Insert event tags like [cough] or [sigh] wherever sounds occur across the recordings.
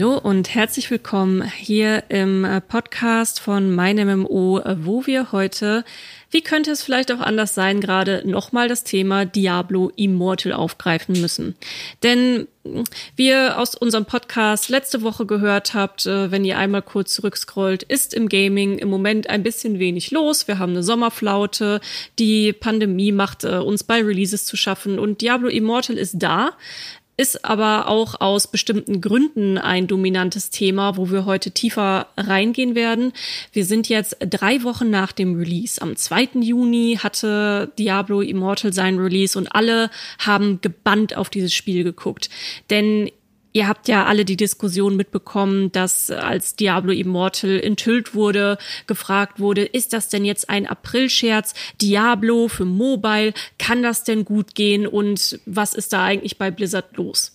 Hallo und herzlich willkommen hier im äh, Podcast von MeinMMO, wo wir heute, wie könnte es vielleicht auch anders sein, gerade nochmal das Thema Diablo Immortal aufgreifen müssen. Denn wie ihr aus unserem Podcast letzte Woche gehört habt, äh, wenn ihr einmal kurz zurückscrollt, ist im Gaming im Moment ein bisschen wenig los. Wir haben eine Sommerflaute, die Pandemie macht äh, uns bei Releases zu schaffen und Diablo Immortal ist da ist aber auch aus bestimmten Gründen ein dominantes Thema, wo wir heute tiefer reingehen werden. Wir sind jetzt drei Wochen nach dem Release. Am 2. Juni hatte Diablo Immortal sein Release und alle haben gebannt auf dieses Spiel geguckt. Denn Ihr habt ja alle die Diskussion mitbekommen, dass als Diablo Immortal enthüllt wurde, gefragt wurde, ist das denn jetzt ein Aprilscherz? Diablo für Mobile, kann das denn gut gehen und was ist da eigentlich bei Blizzard los?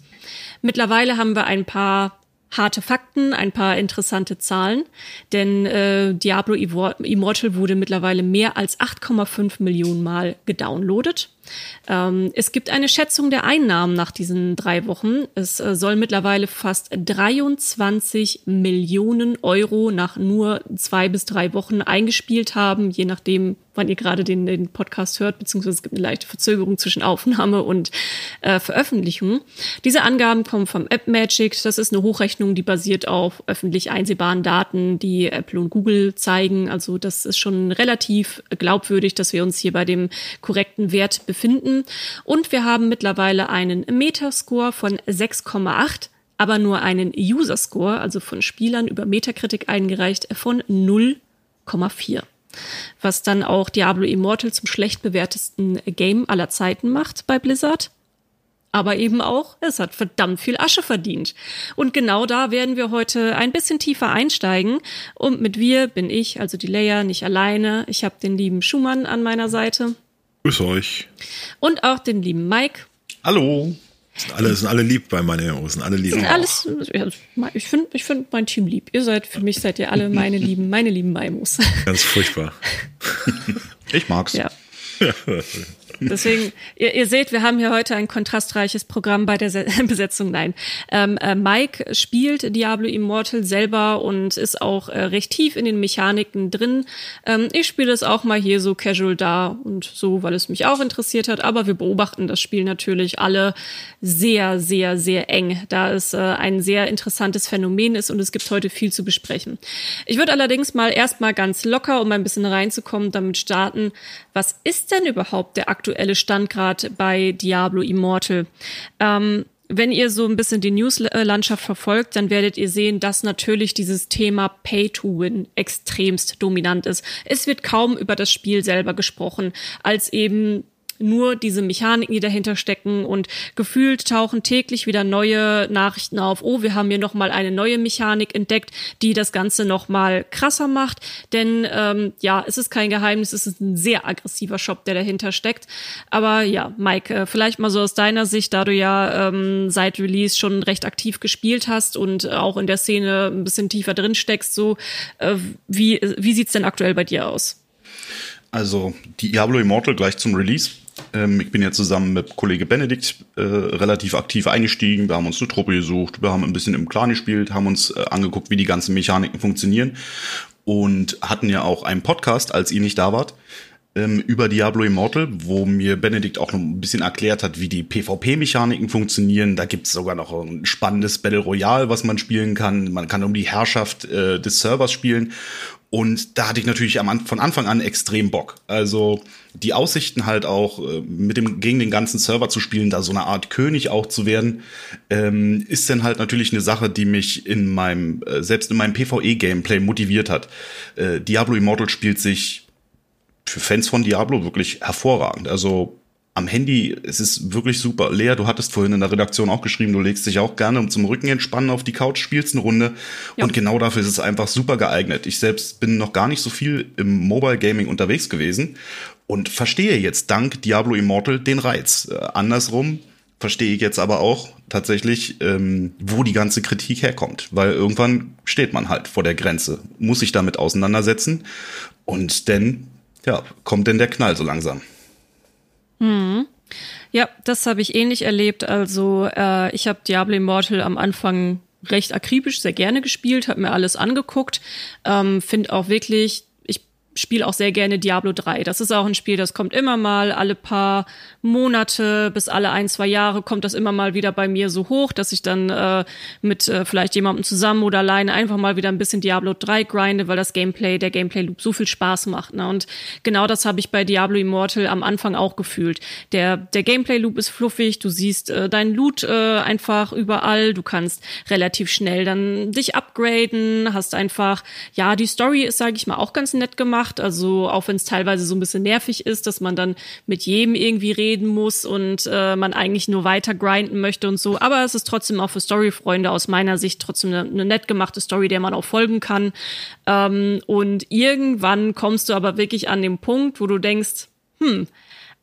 Mittlerweile haben wir ein paar harte Fakten, ein paar interessante Zahlen, denn äh, Diablo Immortal wurde mittlerweile mehr als 8,5 Millionen Mal gedownloadet. Ähm, es gibt eine Schätzung der Einnahmen nach diesen drei Wochen. Es äh, soll mittlerweile fast 23 Millionen Euro nach nur zwei bis drei Wochen eingespielt haben, je nachdem, wann ihr gerade den, den Podcast hört, beziehungsweise es gibt eine leichte Verzögerung zwischen Aufnahme und äh, Veröffentlichung. Diese Angaben kommen vom App Magic. Das ist eine Hochrechnung, die basiert auf öffentlich einsehbaren Daten, die Apple und Google zeigen. Also das ist schon relativ glaubwürdig, dass wir uns hier bei dem korrekten Wert befinden. Und wir haben mittlerweile einen Metascore von 6,8 aber nur einen User Score, also von Spielern über Metacritic eingereicht, von 0,4. Was dann auch Diablo Immortal zum schlecht bewertesten Game aller Zeiten macht bei Blizzard. Aber eben auch, es hat verdammt viel Asche verdient. Und genau da werden wir heute ein bisschen tiefer einsteigen. Und mit wir bin ich, also die Leia, nicht alleine. Ich habe den lieben Schumann an meiner Seite. Grüß euch. Und auch den lieben Mike. Hallo. Sind alle, sind alle lieb bei meinen Jungs, sind alle lieb. Sind alles, ich finde ich find mein Team lieb. Ihr seid, für mich seid ihr alle meine lieben, meine lieben Maimos. Ganz furchtbar. [laughs] ich mag's. Ja. [laughs] Deswegen, ihr, ihr seht, wir haben hier heute ein kontrastreiches Programm bei der Se [laughs] Besetzung. Nein, ähm, äh, Mike spielt Diablo Immortal selber und ist auch äh, recht tief in den Mechaniken drin. Ähm, ich spiele es auch mal hier so casual da und so, weil es mich auch interessiert hat. Aber wir beobachten das Spiel natürlich alle sehr, sehr, sehr eng, da es äh, ein sehr interessantes Phänomen ist und es gibt heute viel zu besprechen. Ich würde allerdings mal erstmal ganz locker, um ein bisschen reinzukommen, damit starten. Was ist denn überhaupt der aktuelle aktuelle Stand gerade bei Diablo Immortal. Ähm, wenn ihr so ein bisschen die Newslandschaft verfolgt, dann werdet ihr sehen, dass natürlich dieses Thema Pay to Win extremst dominant ist. Es wird kaum über das Spiel selber gesprochen, als eben nur diese Mechaniken, die dahinter stecken und gefühlt tauchen täglich wieder neue Nachrichten auf. Oh, wir haben hier noch mal eine neue Mechanik entdeckt, die das Ganze noch mal krasser macht. Denn ähm, ja, es ist kein Geheimnis, es ist ein sehr aggressiver Shop, der dahinter steckt. Aber ja, Mike, äh, vielleicht mal so aus deiner Sicht, da du ja ähm, seit Release schon recht aktiv gespielt hast und auch in der Szene ein bisschen tiefer drin steckst, so äh, wie wie sieht's denn aktuell bei dir aus? Also Diablo Immortal gleich zum Release ähm, ich bin ja zusammen mit Kollege Benedikt äh, relativ aktiv eingestiegen. Wir haben uns eine Truppe gesucht, wir haben ein bisschen im Clan gespielt, haben uns äh, angeguckt, wie die ganzen Mechaniken funktionieren und hatten ja auch einen Podcast, als ihr nicht da wart, ähm, über Diablo Immortal, wo mir Benedikt auch noch ein bisschen erklärt hat, wie die PvP-Mechaniken funktionieren. Da gibt's sogar noch ein spannendes Battle Royale, was man spielen kann. Man kann um die Herrschaft äh, des Servers spielen. Und da hatte ich natürlich am, von Anfang an extrem Bock. Also die Aussichten halt auch äh, mit dem gegen den ganzen Server zu spielen, da so eine Art König auch zu werden, ähm, ist dann halt natürlich eine Sache, die mich in meinem äh, selbst in meinem PvE-Gameplay motiviert hat. Äh, Diablo Immortal spielt sich für Fans von Diablo wirklich hervorragend. Also am Handy, es ist wirklich super. Lea, du hattest vorhin in der Redaktion auch geschrieben, du legst dich auch gerne um zum Rücken entspannen auf die Couch, spielst eine Runde. Ja. Und genau dafür ist es einfach super geeignet. Ich selbst bin noch gar nicht so viel im Mobile Gaming unterwegs gewesen und verstehe jetzt dank Diablo Immortal den Reiz. Äh, andersrum verstehe ich jetzt aber auch tatsächlich, ähm, wo die ganze Kritik herkommt. Weil irgendwann steht man halt vor der Grenze, muss sich damit auseinandersetzen. Und dann, ja, kommt denn der Knall so langsam. Mhm. Ja, das habe ich ähnlich erlebt. Also äh, ich habe Diablo Immortal am Anfang recht akribisch, sehr gerne gespielt, habe mir alles angeguckt, ähm, finde auch wirklich spiele auch sehr gerne Diablo 3. Das ist auch ein Spiel, das kommt immer mal alle paar Monate bis alle ein, zwei Jahre kommt das immer mal wieder bei mir so hoch, dass ich dann äh, mit äh, vielleicht jemandem zusammen oder alleine einfach mal wieder ein bisschen Diablo 3 grinde, weil das Gameplay, der Gameplay-Loop so viel Spaß macht. Ne? Und genau das habe ich bei Diablo Immortal am Anfang auch gefühlt. Der, der Gameplay-Loop ist fluffig, du siehst äh, deinen Loot äh, einfach überall, du kannst relativ schnell dann dich upgraden, hast einfach, ja, die Story ist, sage ich mal, auch ganz nett gemacht gemacht. Also auch wenn es teilweise so ein bisschen nervig ist, dass man dann mit jedem irgendwie reden muss und äh, man eigentlich nur weiter grinden möchte und so. Aber es ist trotzdem auch für Story-Freunde aus meiner Sicht trotzdem eine, eine nett gemachte Story, der man auch folgen kann. Ähm, und irgendwann kommst du aber wirklich an den Punkt, wo du denkst, hm,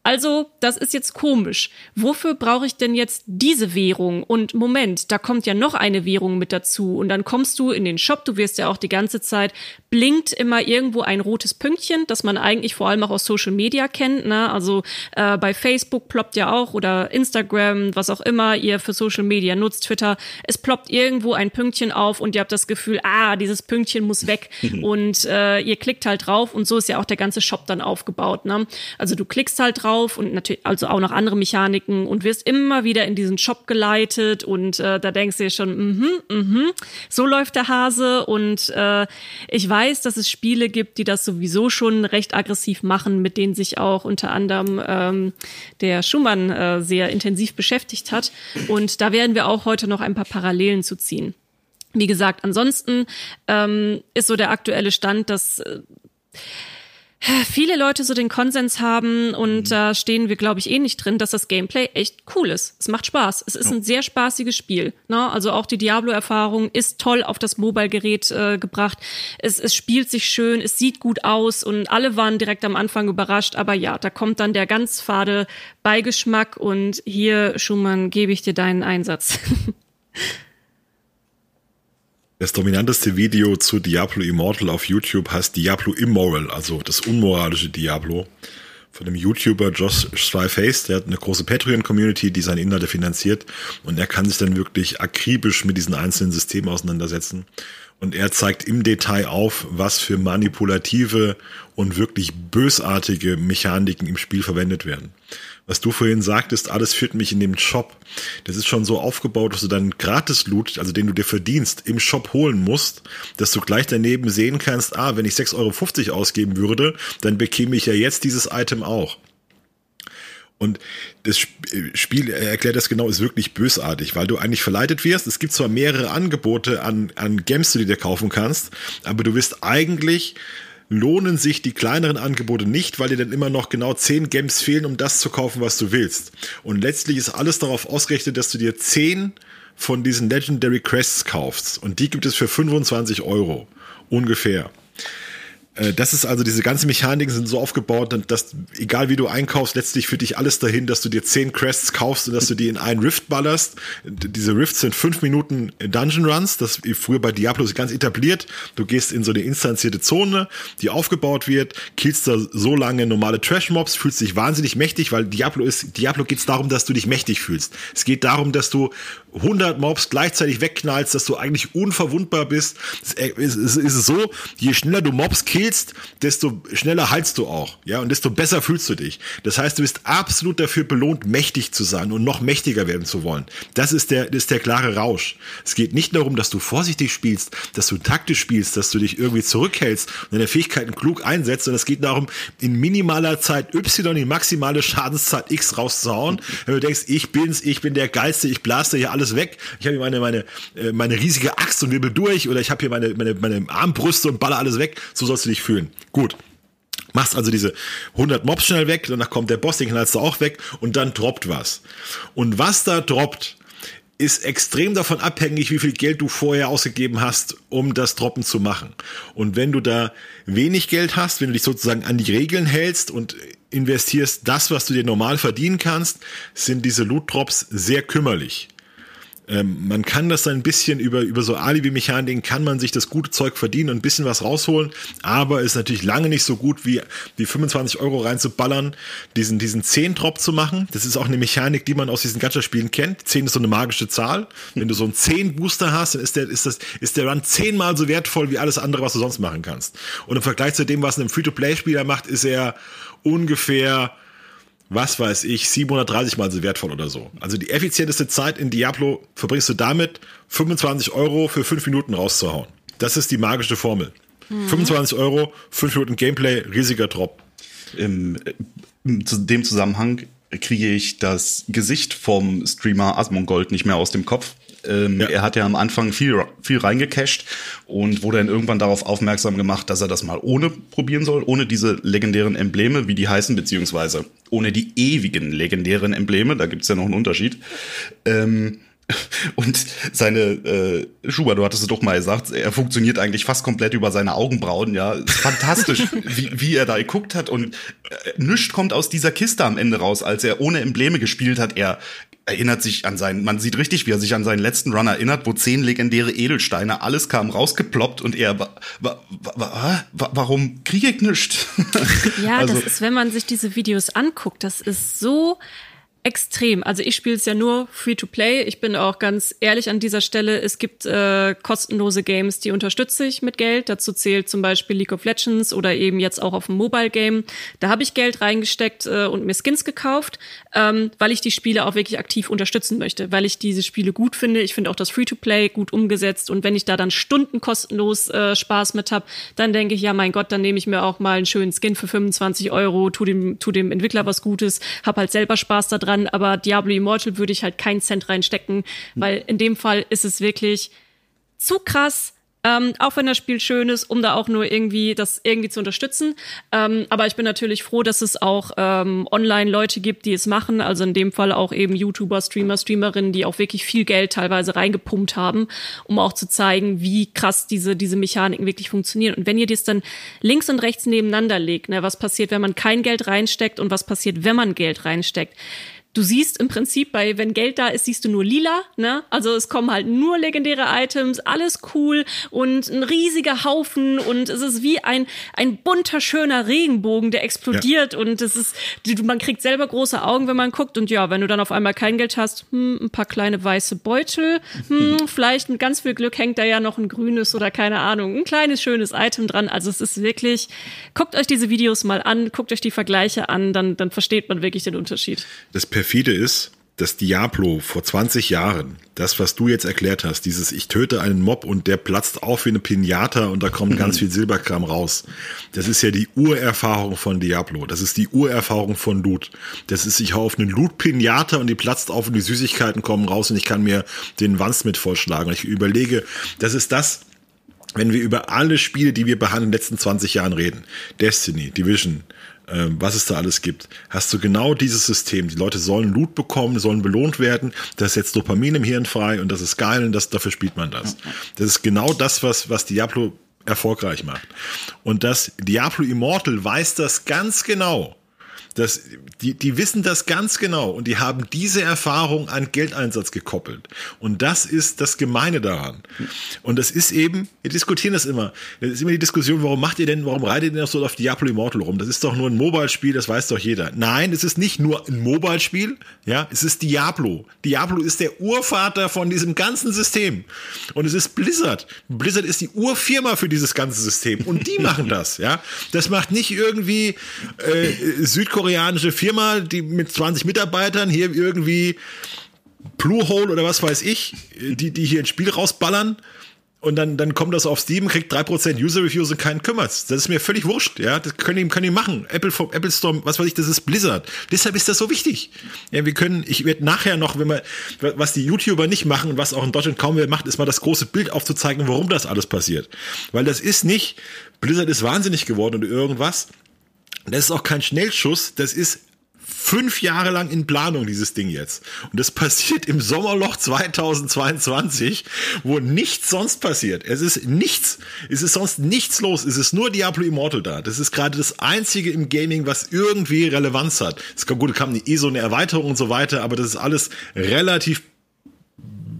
also, das ist jetzt komisch. Wofür brauche ich denn jetzt diese Währung? Und Moment, da kommt ja noch eine Währung mit dazu. Und dann kommst du in den Shop, du wirst ja auch die ganze Zeit, blinkt immer irgendwo ein rotes Pünktchen, das man eigentlich vor allem auch aus Social Media kennt. Ne? Also äh, bei Facebook ploppt ja auch oder Instagram, was auch immer ihr für Social Media nutzt, Twitter, es ploppt irgendwo ein Pünktchen auf und ihr habt das Gefühl, ah, dieses Pünktchen muss weg. [laughs] und äh, ihr klickt halt drauf und so ist ja auch der ganze Shop dann aufgebaut. Ne? Also du klickst halt drauf drauf und natürlich also auch noch andere Mechaniken und wirst immer wieder in diesen Shop geleitet und äh, da denkst du dir schon, mhm, mhm, so läuft der Hase und äh, ich weiß, dass es Spiele gibt, die das sowieso schon recht aggressiv machen, mit denen sich auch unter anderem ähm, der Schumann äh, sehr intensiv beschäftigt hat und da werden wir auch heute noch ein paar Parallelen zu ziehen. Wie gesagt, ansonsten ähm, ist so der aktuelle Stand, dass äh, viele Leute so den Konsens haben und mhm. da stehen wir, glaube ich, eh nicht drin, dass das Gameplay echt cool ist. Es macht Spaß. Es ist ja. ein sehr spaßiges Spiel. Ne? Also auch die Diablo-Erfahrung ist toll auf das Mobile-Gerät äh, gebracht. Es, es spielt sich schön, es sieht gut aus und alle waren direkt am Anfang überrascht. Aber ja, da kommt dann der ganz fade Beigeschmack und hier, Schumann, gebe ich dir deinen Einsatz. [laughs] Das dominanteste Video zu Diablo Immortal auf YouTube heißt Diablo Immoral, also das unmoralische Diablo. Von dem YouTuber Josh Stryface, der hat eine große Patreon-Community, die seine Inhalte finanziert. Und er kann sich dann wirklich akribisch mit diesen einzelnen Systemen auseinandersetzen. Und er zeigt im Detail auf, was für manipulative und wirklich bösartige Mechaniken im Spiel verwendet werden was du vorhin sagtest, alles führt mich in den Shop. Das ist schon so aufgebaut, dass du dann Gratis-Loot, also den du dir verdienst, im Shop holen musst, dass du gleich daneben sehen kannst, ah, wenn ich 6,50 Euro ausgeben würde, dann bekäme ich ja jetzt dieses Item auch. Und das Spiel erklärt das genau, ist wirklich bösartig, weil du eigentlich verleitet wirst. Es gibt zwar mehrere Angebote an, an Games, die du dir kaufen kannst, aber du wirst eigentlich lohnen sich die kleineren Angebote nicht, weil dir dann immer noch genau 10 Games fehlen, um das zu kaufen, was du willst. Und letztlich ist alles darauf ausgerichtet, dass du dir 10 von diesen Legendary Crests kaufst. Und die gibt es für 25 Euro. Ungefähr. Äh, das ist also, diese ganzen Mechaniken sind so aufgebaut, dass egal wie du einkaufst, letztlich führt dich alles dahin, dass du dir zehn Crests kaufst und dass du die in einen Rift ballerst. Diese Rifts sind fünf Minuten Dungeon Runs, das früher bei Diablo ist ganz etabliert. Du gehst in so eine instanzierte Zone, die aufgebaut wird, killst da so lange normale Trash-Mobs, fühlst dich wahnsinnig mächtig, weil Diablo ist, Diablo geht es darum, dass du dich mächtig fühlst. Es geht darum, dass du 100 Mobs gleichzeitig wegknallst, dass du eigentlich unverwundbar bist. Es ist so, je schneller du Mobs killst, desto schneller heilst du auch, ja, und desto besser fühlst du dich. Das heißt, du bist absolut dafür belohnt, mächtig zu sein und noch mächtiger werden zu wollen. Das ist der, ist der klare Rausch. Es geht nicht darum, dass du vorsichtig spielst, dass du taktisch spielst, dass du dich irgendwie zurückhältst und deine Fähigkeiten klug einsetzt, sondern es geht darum, in minimaler Zeit Y die maximale Schadenszeit X rauszuhauen. Wenn du denkst, ich bin's, ich bin der Geilste, ich blaste hier alles weg. Ich habe hier meine, meine, äh, meine riesige Axt und wirbel durch oder ich habe hier meine, meine, meine Armbrüste und baller alles weg. So sollst du dich fühlen. Gut. Machst also diese 100 Mobs schnell weg, danach kommt der Boss, den knallst du auch weg und dann droppt was. Und was da droppt, ist extrem davon abhängig, wie viel Geld du vorher ausgegeben hast, um das Droppen zu machen. Und wenn du da wenig Geld hast, wenn du dich sozusagen an die Regeln hältst und investierst das, was du dir normal verdienen kannst, sind diese Loot Drops sehr kümmerlich. Ähm, man kann das dann ein bisschen über, über so Alibi-Mechaniken kann man sich das gute Zeug verdienen und ein bisschen was rausholen, aber ist natürlich lange nicht so gut wie die 25 Euro reinzuballern, diesen, diesen 10-Drop zu machen. Das ist auch eine Mechanik, die man aus diesen Gacha-Spielen kennt. 10 ist so eine magische Zahl. Wenn du so einen 10-Booster hast, dann ist der, ist das, ist der Run zehnmal so wertvoll wie alles andere, was du sonst machen kannst. Und im Vergleich zu dem, was ein Free-to-Play-Spieler macht, ist er ungefähr was weiß ich, 730 mal so wertvoll oder so. Also die effizienteste Zeit in Diablo verbringst du damit, 25 Euro für 5 Minuten rauszuhauen. Das ist die magische Formel. Mhm. 25 Euro, 5 Minuten Gameplay, riesiger Drop. Im, in dem Zusammenhang kriege ich das Gesicht vom Streamer Asmongold nicht mehr aus dem Kopf. Ähm, ja. Er hat ja am Anfang viel, viel reingecached und wurde dann irgendwann darauf aufmerksam gemacht, dass er das mal ohne probieren soll, ohne diese legendären Embleme, wie die heißen, beziehungsweise ohne die ewigen legendären Embleme, da gibt's ja noch einen Unterschied. Ähm, [laughs] und seine, äh, Schubert, du hattest es doch mal gesagt, er funktioniert eigentlich fast komplett über seine Augenbrauen, ja. Fantastisch, [laughs] wie, wie er da geguckt hat und äh, nichts kommt aus dieser Kiste am Ende raus, als er ohne Embleme gespielt hat. Er erinnert sich an seinen, man sieht richtig, wie er sich an seinen letzten Run erinnert, wo zehn legendäre Edelsteine, alles kam rausgeploppt und er, wa, wa, wa, warum kriege ich nichts? Ja, [laughs] also, das ist, wenn man sich diese Videos anguckt, das ist so extrem. Also ich spiele es ja nur Free-to-Play. Ich bin auch ganz ehrlich an dieser Stelle. Es gibt äh, kostenlose Games, die unterstütze ich mit Geld. Dazu zählt zum Beispiel League of Legends oder eben jetzt auch auf dem Mobile-Game. Da habe ich Geld reingesteckt äh, und mir Skins gekauft, ähm, weil ich die Spiele auch wirklich aktiv unterstützen möchte, weil ich diese Spiele gut finde. Ich finde auch das Free-to-Play gut umgesetzt. Und wenn ich da dann Stunden kostenlos äh, Spaß mit habe, dann denke ich, ja mein Gott, dann nehme ich mir auch mal einen schönen Skin für 25 Euro, tu dem, tu dem Entwickler was Gutes, hab halt selber Spaß daran dran, aber Diablo Immortal würde ich halt keinen Cent reinstecken, weil in dem Fall ist es wirklich zu krass, ähm, auch wenn das Spiel schön ist, um da auch nur irgendwie das irgendwie zu unterstützen. Ähm, aber ich bin natürlich froh, dass es auch ähm, online Leute gibt, die es machen. Also in dem Fall auch eben YouTuber, Streamer, Streamerinnen, die auch wirklich viel Geld teilweise reingepumpt haben, um auch zu zeigen, wie krass diese diese Mechaniken wirklich funktionieren. Und wenn ihr das dann links und rechts nebeneinander legt, ne, was passiert, wenn man kein Geld reinsteckt und was passiert, wenn man Geld reinsteckt, du siehst im Prinzip bei, wenn Geld da ist, siehst du nur lila, ne? Also es kommen halt nur legendäre Items, alles cool und ein riesiger Haufen und es ist wie ein, ein bunter, schöner Regenbogen, der explodiert ja. und es ist, man kriegt selber große Augen, wenn man guckt und ja, wenn du dann auf einmal kein Geld hast, hm, ein paar kleine weiße Beutel, hm, mhm. vielleicht mit ganz viel Glück hängt da ja noch ein grünes oder keine Ahnung, ein kleines, schönes Item dran. Also es ist wirklich, guckt euch diese Videos mal an, guckt euch die Vergleiche an, dann, dann versteht man wirklich den Unterschied. Das perfide ist, dass Diablo vor 20 Jahren, das, was du jetzt erklärt hast, dieses ich töte einen Mob und der platzt auf wie eine Pinata und da kommt mhm. ganz viel Silberkram raus. Das ist ja die Urerfahrung von Diablo. Das ist die Urerfahrung von Loot. Das ist, ich hau auf einen Loot-Pinata und die platzt auf und die Süßigkeiten kommen raus und ich kann mir den Wanst mit vollschlagen. Und ich überlege, das ist das, wenn wir über alle Spiele, die wir behandeln, in den letzten 20 Jahren reden. Destiny, Division, was es da alles gibt, hast du genau dieses System. Die Leute sollen Loot bekommen, sollen belohnt werden. Das setzt Dopamin im Hirn frei und das ist geil und das, dafür spielt man das. Das ist genau das, was, was Diablo erfolgreich macht. Und das Diablo Immortal weiß das ganz genau. Das, die, die wissen das ganz genau und die haben diese Erfahrung an Geldeinsatz gekoppelt. Und das ist das Gemeine daran. Und das ist eben, wir diskutieren das immer. Das ist immer die Diskussion, warum macht ihr denn, warum reitet ihr denn so auf Diablo Immortal rum? Das ist doch nur ein Mobile-Spiel, das weiß doch jeder. Nein, es ist nicht nur ein Mobile-Spiel, ja, es ist Diablo. Diablo ist der Urvater von diesem ganzen System. Und es ist Blizzard. Blizzard ist die Urfirma für dieses ganze System. Und die [laughs] machen das, ja. Das macht nicht irgendwie äh, Südkorea südkoreanische Firma, die mit 20 Mitarbeitern hier irgendwie Bluehole oder was weiß ich, die, die hier ein Spiel rausballern und dann, dann kommt das auf Steam, kriegt 3% User Reviews und keinen kümmert's. Das ist mir völlig wurscht, ja. Das können die, können die machen. Apple vom Apple Store, was weiß ich, das ist Blizzard. Deshalb ist das so wichtig. Ja, wir können, ich werde nachher noch, wenn wir, was die YouTuber nicht machen und was auch in Deutschland kaum wer macht, ist mal das große Bild aufzuzeigen, warum das alles passiert. Weil das ist nicht, Blizzard ist wahnsinnig geworden oder irgendwas. Das ist auch kein Schnellschuss, das ist fünf Jahre lang in Planung, dieses Ding jetzt. Und das passiert im Sommerloch 2022, wo nichts sonst passiert. Es ist nichts. Es ist sonst nichts los. Es ist nur Diablo Immortal da. Das ist gerade das einzige im Gaming, was irgendwie Relevanz hat. Es kam gut, kam eh so eine Erweiterung und so weiter, aber das ist alles relativ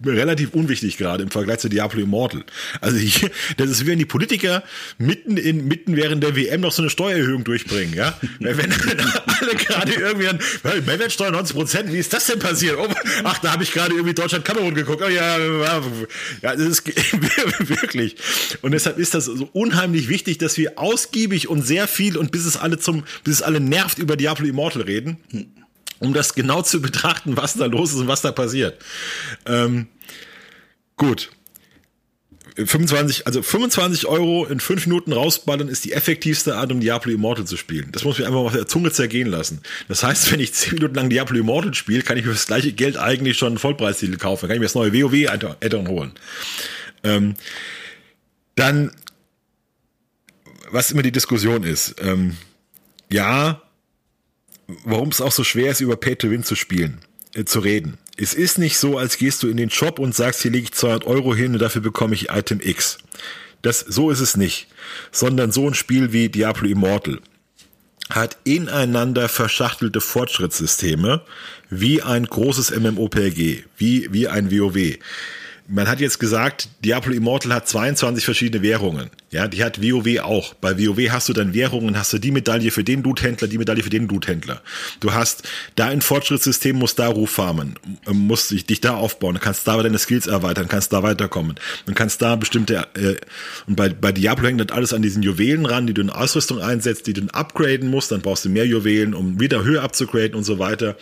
relativ unwichtig gerade im Vergleich zu Diablo Immortal. Also hier, das ist wie wenn die Politiker mitten in, mitten während der WM noch so eine Steuererhöhung durchbringen, ja. wenn, [laughs] wenn alle gerade irgendwie an, Mehrwertsteuer 90 Prozent, wie ist das denn passiert? Oh, ach, da habe ich gerade irgendwie Deutschland-Kamerun geguckt. Oh ja, ja, das ist [laughs] wirklich. Und deshalb ist das so unheimlich wichtig, dass wir ausgiebig und sehr viel und bis es alle zum, bis es alle nervt über Diablo Immortal reden um das genau zu betrachten, was da los ist und was da passiert. Ähm, gut. 25, also 25 Euro in 5 Minuten rausballern ist die effektivste Art, um Diablo Immortal zu spielen. Das muss ich einfach mal auf der Zunge zergehen lassen. Das heißt, wenn ich 10 Minuten lang Diablo Immortal spiele, kann ich für das gleiche Geld eigentlich schon einen Vollpreistitel kaufen. Dann kann ich mir das neue WoW-Addon holen. Ähm, dann, was immer die Diskussion ist. Ähm, ja, warum es auch so schwer ist, über Pay to Win zu spielen, äh, zu reden. Es ist nicht so, als gehst du in den Shop und sagst, hier lege ich 200 Euro hin und dafür bekomme ich Item X. Das, so ist es nicht. Sondern so ein Spiel wie Diablo Immortal hat ineinander verschachtelte Fortschrittssysteme wie ein großes MMOPG, wie, wie ein WoW man hat jetzt gesagt, Diablo Immortal hat 22 verschiedene Währungen. Ja, die hat WoW auch. Bei WoW hast du dann Währungen, hast du die Medaille für den Dude-Händler, die Medaille für den Dude-Händler. Du hast da ein Fortschrittssystem, musst da Ruf farmen, musst dich, dich da aufbauen, kannst da deine Skills erweitern, kannst da weiterkommen. Du kannst da bestimmte, äh, und bei, bei Diablo hängt das alles an diesen Juwelen ran, die du in Ausrüstung einsetzt, die du upgraden musst, dann brauchst du mehr Juwelen, um wieder höher abzugraden und so weiter.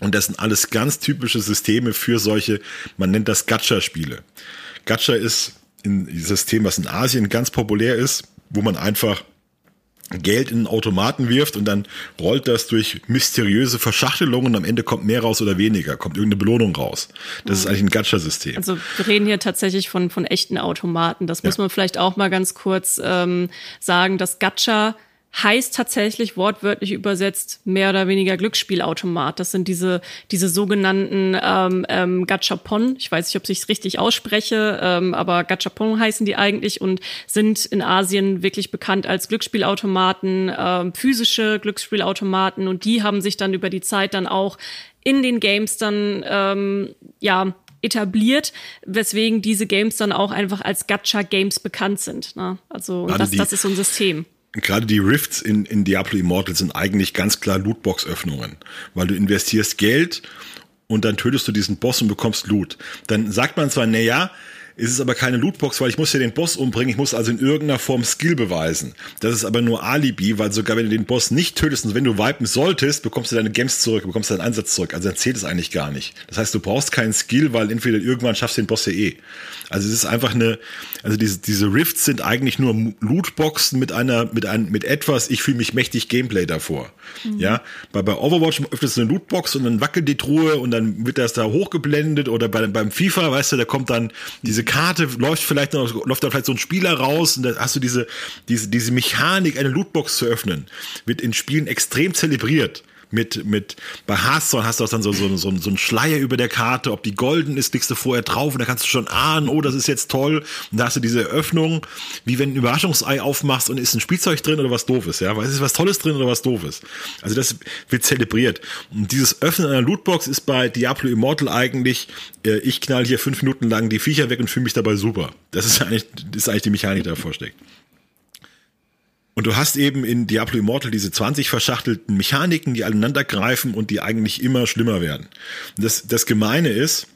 Und das sind alles ganz typische Systeme für solche, man nennt das Gacha-Spiele. Gacha ist ein System, was in Asien ganz populär ist, wo man einfach Geld in einen Automaten wirft und dann rollt das durch mysteriöse Verschachtelungen und am Ende kommt mehr raus oder weniger, kommt irgendeine Belohnung raus. Das ist eigentlich ein Gacha-System. Also wir reden hier tatsächlich von, von echten Automaten. Das muss man vielleicht auch mal ganz kurz ähm, sagen, dass Gacha heißt tatsächlich wortwörtlich übersetzt mehr oder weniger Glücksspielautomat. Das sind diese diese sogenannten ähm, ähm, Gachapon. Ich weiß nicht, ob ich es richtig ausspreche, ähm, aber Gachapon heißen die eigentlich und sind in Asien wirklich bekannt als Glücksspielautomaten, ähm, physische Glücksspielautomaten und die haben sich dann über die Zeit dann auch in den Games dann ähm, ja etabliert, weswegen diese Games dann auch einfach als Gacha-Games bekannt sind. Ne? Also, das, das ist so ein System gerade die Rifts in, in Diablo Immortal sind eigentlich ganz klar Lootbox-Öffnungen, weil du investierst Geld und dann tötest du diesen Boss und bekommst Loot. Dann sagt man zwar, na ja, ist es aber keine Lootbox, weil ich muss ja den Boss umbringen, ich muss also in irgendeiner Form Skill beweisen. Das ist aber nur Alibi, weil sogar wenn du den Boss nicht tötest und wenn du wipen solltest, bekommst du deine Gems zurück, bekommst deinen Einsatz zurück. Also dann zählt es eigentlich gar nicht. Das heißt, du brauchst keinen Skill, weil entweder irgendwann schaffst du den Boss ja eh. Also es ist einfach eine, also diese, diese Rifts sind eigentlich nur Lootboxen mit einer, mit einem, mit etwas, ich fühle mich mächtig Gameplay davor. Mhm. Ja, bei, bei Overwatch öffnest du eine Lootbox und dann wackelt die Truhe und dann wird das da hochgeblendet oder bei, beim FIFA, weißt du, da kommt dann diese Karte, läuft vielleicht noch, läuft da vielleicht so ein Spieler raus und da hast du diese, diese, diese Mechanik, eine Lootbox zu öffnen, wird in Spielen extrem zelebriert mit, mit, bei Hearthstone hast du auch dann so, so, so, so einen Schleier über der Karte, ob die golden ist, klickst du vorher drauf und da kannst du schon ahnen, oh, das ist jetzt toll. Und da hast du diese Öffnung, wie wenn ein Überraschungsei aufmachst und ist ein Spielzeug drin oder was doofes, ja, weil es ist was Tolles drin oder was doofes. Also das wird zelebriert. Und dieses Öffnen einer Lootbox ist bei Diablo Immortal eigentlich, äh, ich knall hier fünf Minuten lang die Viecher weg und fühle mich dabei super. Das ist eigentlich, das ist eigentlich die Mechanik, die davor steckt. Und du hast eben in Diablo Immortal diese 20 verschachtelten Mechaniken, die aneinander greifen und die eigentlich immer schlimmer werden. das, das Gemeine ist,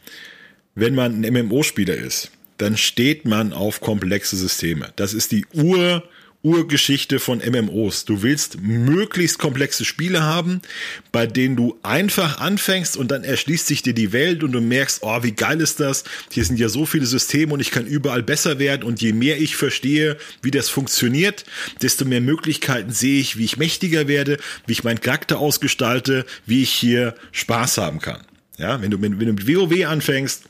wenn man ein MMO-Spieler ist, dann steht man auf komplexe Systeme. Das ist die Ur- Urgeschichte von MMOs. Du willst möglichst komplexe Spiele haben, bei denen du einfach anfängst und dann erschließt sich dir die Welt und du merkst, oh, wie geil ist das? Hier sind ja so viele Systeme und ich kann überall besser werden und je mehr ich verstehe, wie das funktioniert, desto mehr Möglichkeiten sehe ich, wie ich mächtiger werde, wie ich meinen Charakter ausgestalte, wie ich hier Spaß haben kann. Ja, wenn du, wenn, wenn du mit WoW anfängst,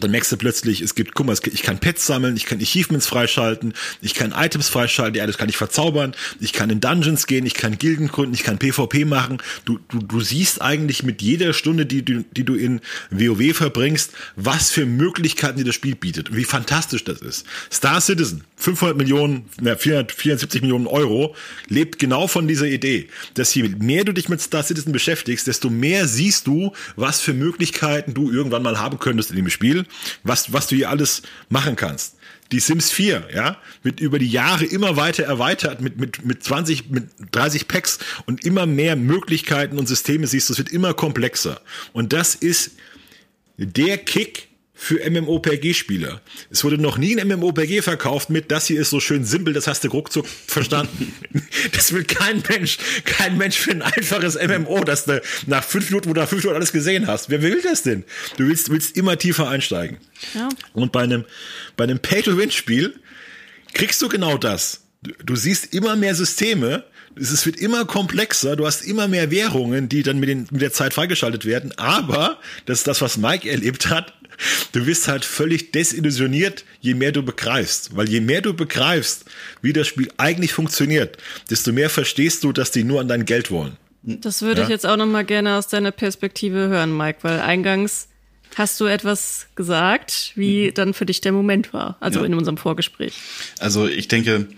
dann merkst du plötzlich, es gibt, guck mal, ich kann Pets sammeln, ich kann Achievements freischalten, ich kann Items freischalten, ja, das kann ich verzaubern, ich kann in Dungeons gehen, ich kann Gilden gründen, ich kann PvP machen. Du, du, du siehst eigentlich mit jeder Stunde, die, die, die du in WoW verbringst, was für Möglichkeiten dir das Spiel bietet und wie fantastisch das ist. Star Citizen 500 Millionen, 474 Millionen Euro, lebt genau von dieser Idee, dass je mehr du dich mit Star Citizen beschäftigst, desto mehr siehst du, was für Möglichkeiten du irgendwann mal haben könntest in dem Spiel, was, was du hier alles machen kannst die Sims 4, ja, wird über die Jahre immer weiter erweitert mit, mit, mit 20, mit 30 Packs und immer mehr Möglichkeiten und Systeme siehst du, es wird immer komplexer. Und das ist der Kick, für MMOPG-Spieler. Es wurde noch nie ein MMOPG verkauft mit, das hier ist so schön simpel, das hast du ruckzuck verstanden. [laughs] das will kein Mensch, kein Mensch für ein einfaches MMO, das du nach fünf Minuten oder fünf Minuten alles gesehen hast. Wer will das denn? Du willst, willst immer tiefer einsteigen. Ja. Und bei einem, bei einem Pay-to-Win-Spiel kriegst du genau das. Du, du siehst immer mehr Systeme, es wird immer komplexer, du hast immer mehr Währungen, die dann mit, den, mit der Zeit freigeschaltet werden, aber das ist das, was Mike erlebt hat, du wirst halt völlig desillusioniert, je mehr du begreifst. Weil je mehr du begreifst, wie das Spiel eigentlich funktioniert, desto mehr verstehst du, dass die nur an dein Geld wollen. Das würde ja? ich jetzt auch noch mal gerne aus deiner Perspektive hören, Mike, weil eingangs hast du etwas gesagt, wie mhm. dann für dich der Moment war, also ja. in unserem Vorgespräch. Also ich denke,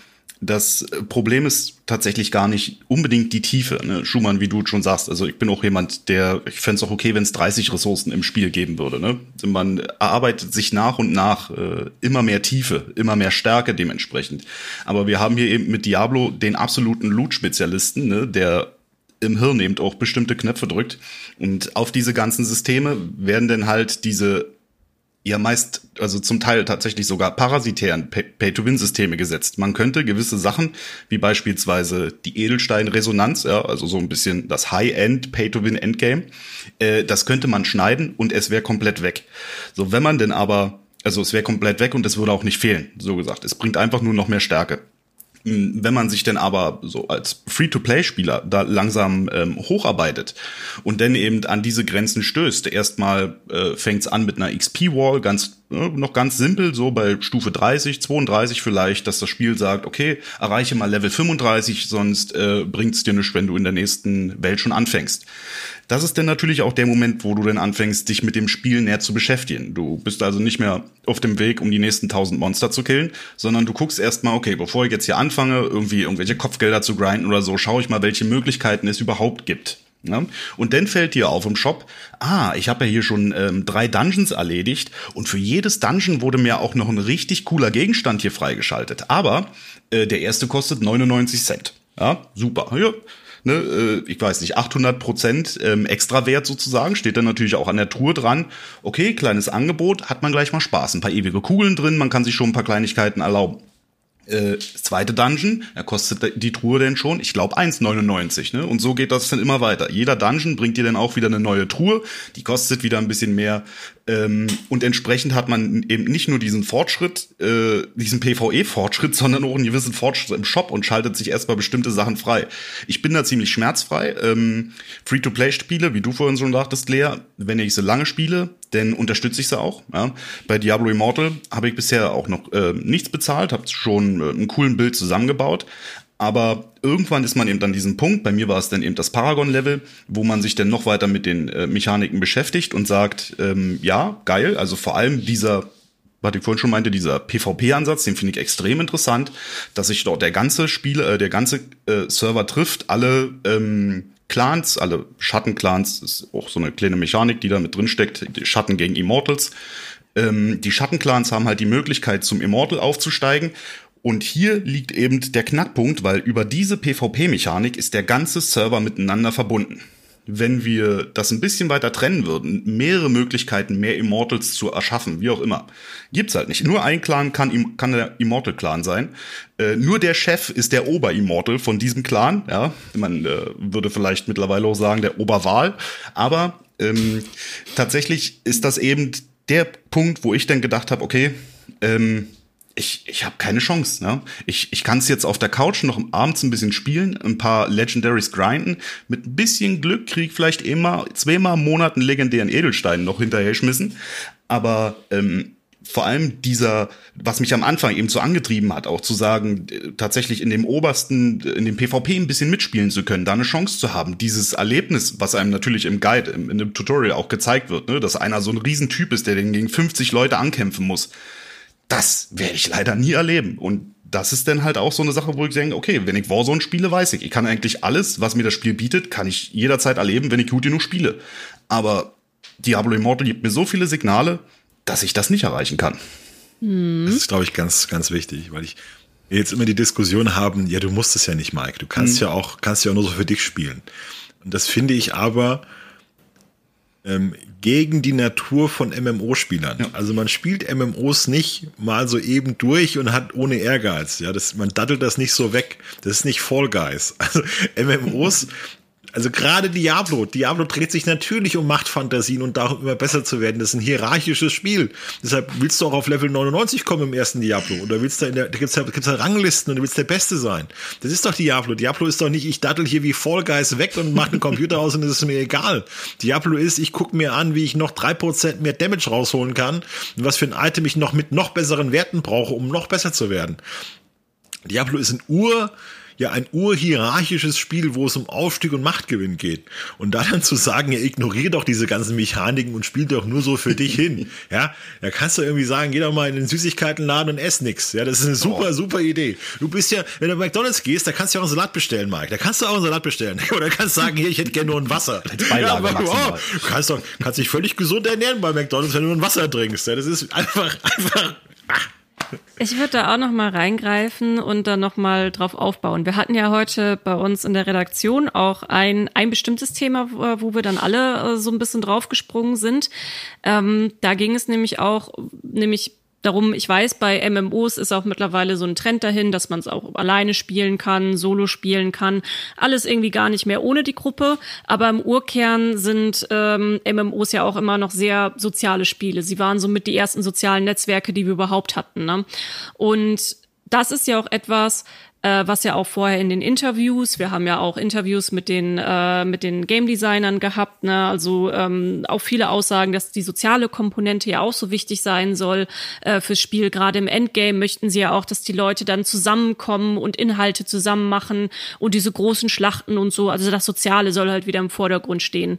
das Problem ist tatsächlich gar nicht unbedingt die Tiefe, ne? Schumann, wie du schon sagst. Also ich bin auch jemand, der, ich fände es auch okay, wenn es 30 Ressourcen im Spiel geben würde. Ne? Man erarbeitet sich nach und nach äh, immer mehr Tiefe, immer mehr Stärke dementsprechend. Aber wir haben hier eben mit Diablo den absoluten Loot-Spezialisten, ne? der im Hirn eben auch bestimmte Knöpfe drückt. Und auf diese ganzen Systeme werden dann halt diese ja meist, also zum Teil tatsächlich sogar parasitären Pay-to-Win-Systeme gesetzt. Man könnte gewisse Sachen, wie beispielsweise die Edelstein-Resonanz, ja, also so ein bisschen das High-End Pay-to-Win-Endgame, äh, das könnte man schneiden und es wäre komplett weg. So, wenn man denn aber, also es wäre komplett weg und es würde auch nicht fehlen, so gesagt. Es bringt einfach nur noch mehr Stärke. Wenn man sich denn aber so als Free-to-Play-Spieler da langsam ähm, hocharbeitet und dann eben an diese Grenzen stößt, erstmal äh, fängt's an mit einer XP-Wall, ganz noch ganz simpel, so bei Stufe 30, 32 vielleicht, dass das Spiel sagt, okay, erreiche mal Level 35, sonst äh, bringt's dir nichts, wenn du in der nächsten Welt schon anfängst. Das ist dann natürlich auch der Moment, wo du dann anfängst, dich mit dem Spiel näher zu beschäftigen. Du bist also nicht mehr auf dem Weg, um die nächsten tausend Monster zu killen, sondern du guckst erstmal, okay, bevor ich jetzt hier anfange, irgendwie irgendwelche Kopfgelder zu grinden oder so, schaue ich mal, welche Möglichkeiten es überhaupt gibt. Ja? Und dann fällt dir auf im Shop, ah, ich habe ja hier schon ähm, drei Dungeons erledigt und für jedes Dungeon wurde mir auch noch ein richtig cooler Gegenstand hier freigeschaltet. Aber äh, der erste kostet 99 Cent. Ja, super. Ja, ne, äh, ich weiß nicht, 800 Prozent ähm, Extrawert sozusagen, steht dann natürlich auch an der Tour dran. Okay, kleines Angebot, hat man gleich mal Spaß. Ein paar ewige Kugeln drin, man kann sich schon ein paar Kleinigkeiten erlauben. Äh, zweite Dungeon, er kostet die Truhe denn schon, ich glaube 1,99, ne? Und so geht das dann immer weiter. Jeder Dungeon bringt dir dann auch wieder eine neue Truhe, die kostet wieder ein bisschen mehr ähm, und entsprechend hat man eben nicht nur diesen Fortschritt, äh, diesen PvE-Fortschritt, [laughs] sondern auch einen gewissen Fortschritt im Shop und schaltet sich erstmal bestimmte Sachen frei. Ich bin da ziemlich schmerzfrei. Ähm, Free-to-Play-Spiele, wie du vorhin schon sagtest, Lea, wenn ich so lange spiele, dann unterstütze ich sie auch. Ja. Bei Diablo Immortal habe ich bisher auch noch äh, nichts bezahlt, habe schon äh, einen coolen Bild zusammengebaut. Aber irgendwann ist man eben an diesem Punkt, bei mir war es dann eben das Paragon-Level, wo man sich dann noch weiter mit den äh, Mechaniken beschäftigt und sagt, ähm, ja, geil, also vor allem dieser was ich vorhin schon meinte, dieser PvP-Ansatz, den finde ich extrem interessant, dass sich dort der ganze Spiele, äh, der ganze äh, Server trifft, alle ähm, Clans, alle Schattenclans, ist auch so eine kleine Mechanik, die da mit drin steckt, Schatten gegen Immortals. Ähm, die Schattenclans haben halt die Möglichkeit, zum Immortal aufzusteigen und hier liegt eben der Knackpunkt, weil über diese PvP-Mechanik ist der ganze Server miteinander verbunden. Wenn wir das ein bisschen weiter trennen würden, mehrere Möglichkeiten, mehr Immortals zu erschaffen, wie auch immer, gibt's halt nicht. Nur ein Clan kann, kann der Immortal-Clan sein. Äh, nur der Chef ist der Ober-Immortal von diesem Clan. Ja, man äh, würde vielleicht mittlerweile auch sagen der Oberwahl. Aber ähm, tatsächlich ist das eben der Punkt, wo ich dann gedacht habe, okay, ähm, ich, ich habe keine Chance. Ne? Ich, ich kann es jetzt auf der Couch noch abends ein bisschen spielen, ein paar Legendaries grinden. Mit ein bisschen Glück krieg ich vielleicht immer zweimal im Monat einen legendären Edelstein noch hinterher schmissen. Aber ähm, vor allem dieser, was mich am Anfang eben so angetrieben hat, auch zu sagen, äh, tatsächlich in dem obersten, in dem PvP ein bisschen mitspielen zu können, da eine Chance zu haben. Dieses Erlebnis, was einem natürlich im Guide, in dem Tutorial auch gezeigt wird, ne, dass einer so ein Riesentyp ist, der den gegen 50 Leute ankämpfen muss das werde ich leider nie erleben. Und das ist dann halt auch so eine Sache, wo ich denke, okay, wenn ich Warzone spiele, weiß ich, ich kann eigentlich alles, was mir das Spiel bietet, kann ich jederzeit erleben, wenn ich gut genug spiele. Aber Diablo Immortal gibt mir so viele Signale, dass ich das nicht erreichen kann. Das ist, glaube ich, ganz, ganz wichtig, weil ich jetzt immer die Diskussion haben, ja, du musst es ja nicht, Mike. Du kannst mhm. ja auch, kannst ja auch nur so für dich spielen. Und das finde ich aber ähm, gegen die Natur von MMO-Spielern. Ja. Also man spielt MMOs nicht mal so eben durch und hat ohne Ehrgeiz. Ja, das, man dattelt das nicht so weg. Das ist nicht Fall Guys. Also MMOs also gerade Diablo. Diablo dreht sich natürlich um Machtfantasien und darum immer besser zu werden. Das ist ein hierarchisches Spiel. Deshalb willst du auch auf Level 99 kommen im ersten Diablo. Oder willst du in der, da gibt's ja, gibt's ja Ranglisten und du willst der Beste sein. Das ist doch Diablo. Diablo ist doch nicht, ich dattel hier wie Fall Guys weg und mach einen Computer aus und es ist mir egal. Diablo ist, ich guck mir an, wie ich noch drei Prozent mehr Damage rausholen kann und was für ein Item ich noch mit noch besseren Werten brauche, um noch besser zu werden. Diablo ist ein Ur, ja ein urhierarchisches Spiel, wo es um Aufstieg und Machtgewinn geht. Und da dann zu sagen, ja, ignoriere doch diese ganzen Mechaniken und spiel doch nur so für dich [laughs] hin. Ja, da kannst du irgendwie sagen, geh doch mal in den Süßigkeitenladen und ess nix. Ja, das ist eine super, oh. super Idee. Du bist ja, wenn du bei McDonalds gehst, da kannst du ja auch einen Salat bestellen, Mike. Da kannst du auch einen Salat bestellen. [laughs] Oder kannst sagen, hier, ich hätte gerne nur ein Wasser. Ja, aber, oh, du kannst doch, kannst dich völlig gesund ernähren bei McDonalds, wenn du nur ein Wasser trinkst. Ja, das ist einfach, [laughs] einfach, ach. Ich würde da auch noch mal reingreifen und dann noch mal drauf aufbauen. Wir hatten ja heute bei uns in der Redaktion auch ein, ein bestimmtes Thema, wo wir dann alle äh, so ein bisschen draufgesprungen sind. Ähm, da ging es nämlich auch, nämlich Darum, ich weiß, bei MMOs ist auch mittlerweile so ein Trend dahin, dass man es auch alleine spielen kann, solo spielen kann. Alles irgendwie gar nicht mehr ohne die Gruppe. Aber im Urkern sind ähm, MMOs ja auch immer noch sehr soziale Spiele. Sie waren somit die ersten sozialen Netzwerke, die wir überhaupt hatten. Ne? Und das ist ja auch etwas, äh, was ja auch vorher in den Interviews, wir haben ja auch Interviews mit den äh, mit den Game Designern gehabt, ne? also ähm, auch viele Aussagen, dass die soziale Komponente ja auch so wichtig sein soll äh, fürs Spiel. Gerade im Endgame möchten sie ja auch, dass die Leute dann zusammenkommen und Inhalte zusammen machen und diese großen Schlachten und so. Also das Soziale soll halt wieder im Vordergrund stehen.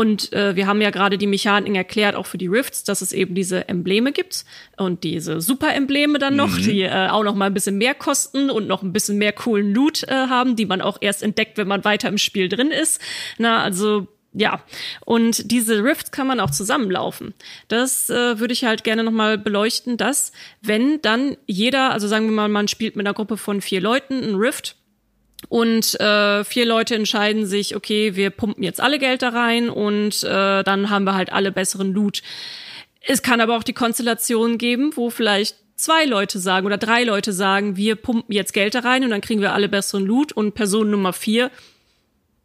Und äh, wir haben ja gerade die Mechaniken erklärt, auch für die Rifts, dass es eben diese Embleme gibt und diese Super-Embleme dann noch, mhm. die äh, auch noch mal ein bisschen mehr kosten und noch ein bisschen mehr coolen Loot äh, haben, die man auch erst entdeckt, wenn man weiter im Spiel drin ist. Na, also ja, und diese Rifts kann man auch zusammenlaufen. Das äh, würde ich halt gerne nochmal beleuchten, dass wenn dann jeder, also sagen wir mal, man spielt mit einer Gruppe von vier Leuten ein Rift, und äh, vier Leute entscheiden sich, okay, wir pumpen jetzt alle Geld da rein und äh, dann haben wir halt alle besseren Loot. Es kann aber auch die Konstellation geben, wo vielleicht zwei Leute sagen oder drei Leute sagen, wir pumpen jetzt Geld da rein und dann kriegen wir alle besseren Loot und Person Nummer vier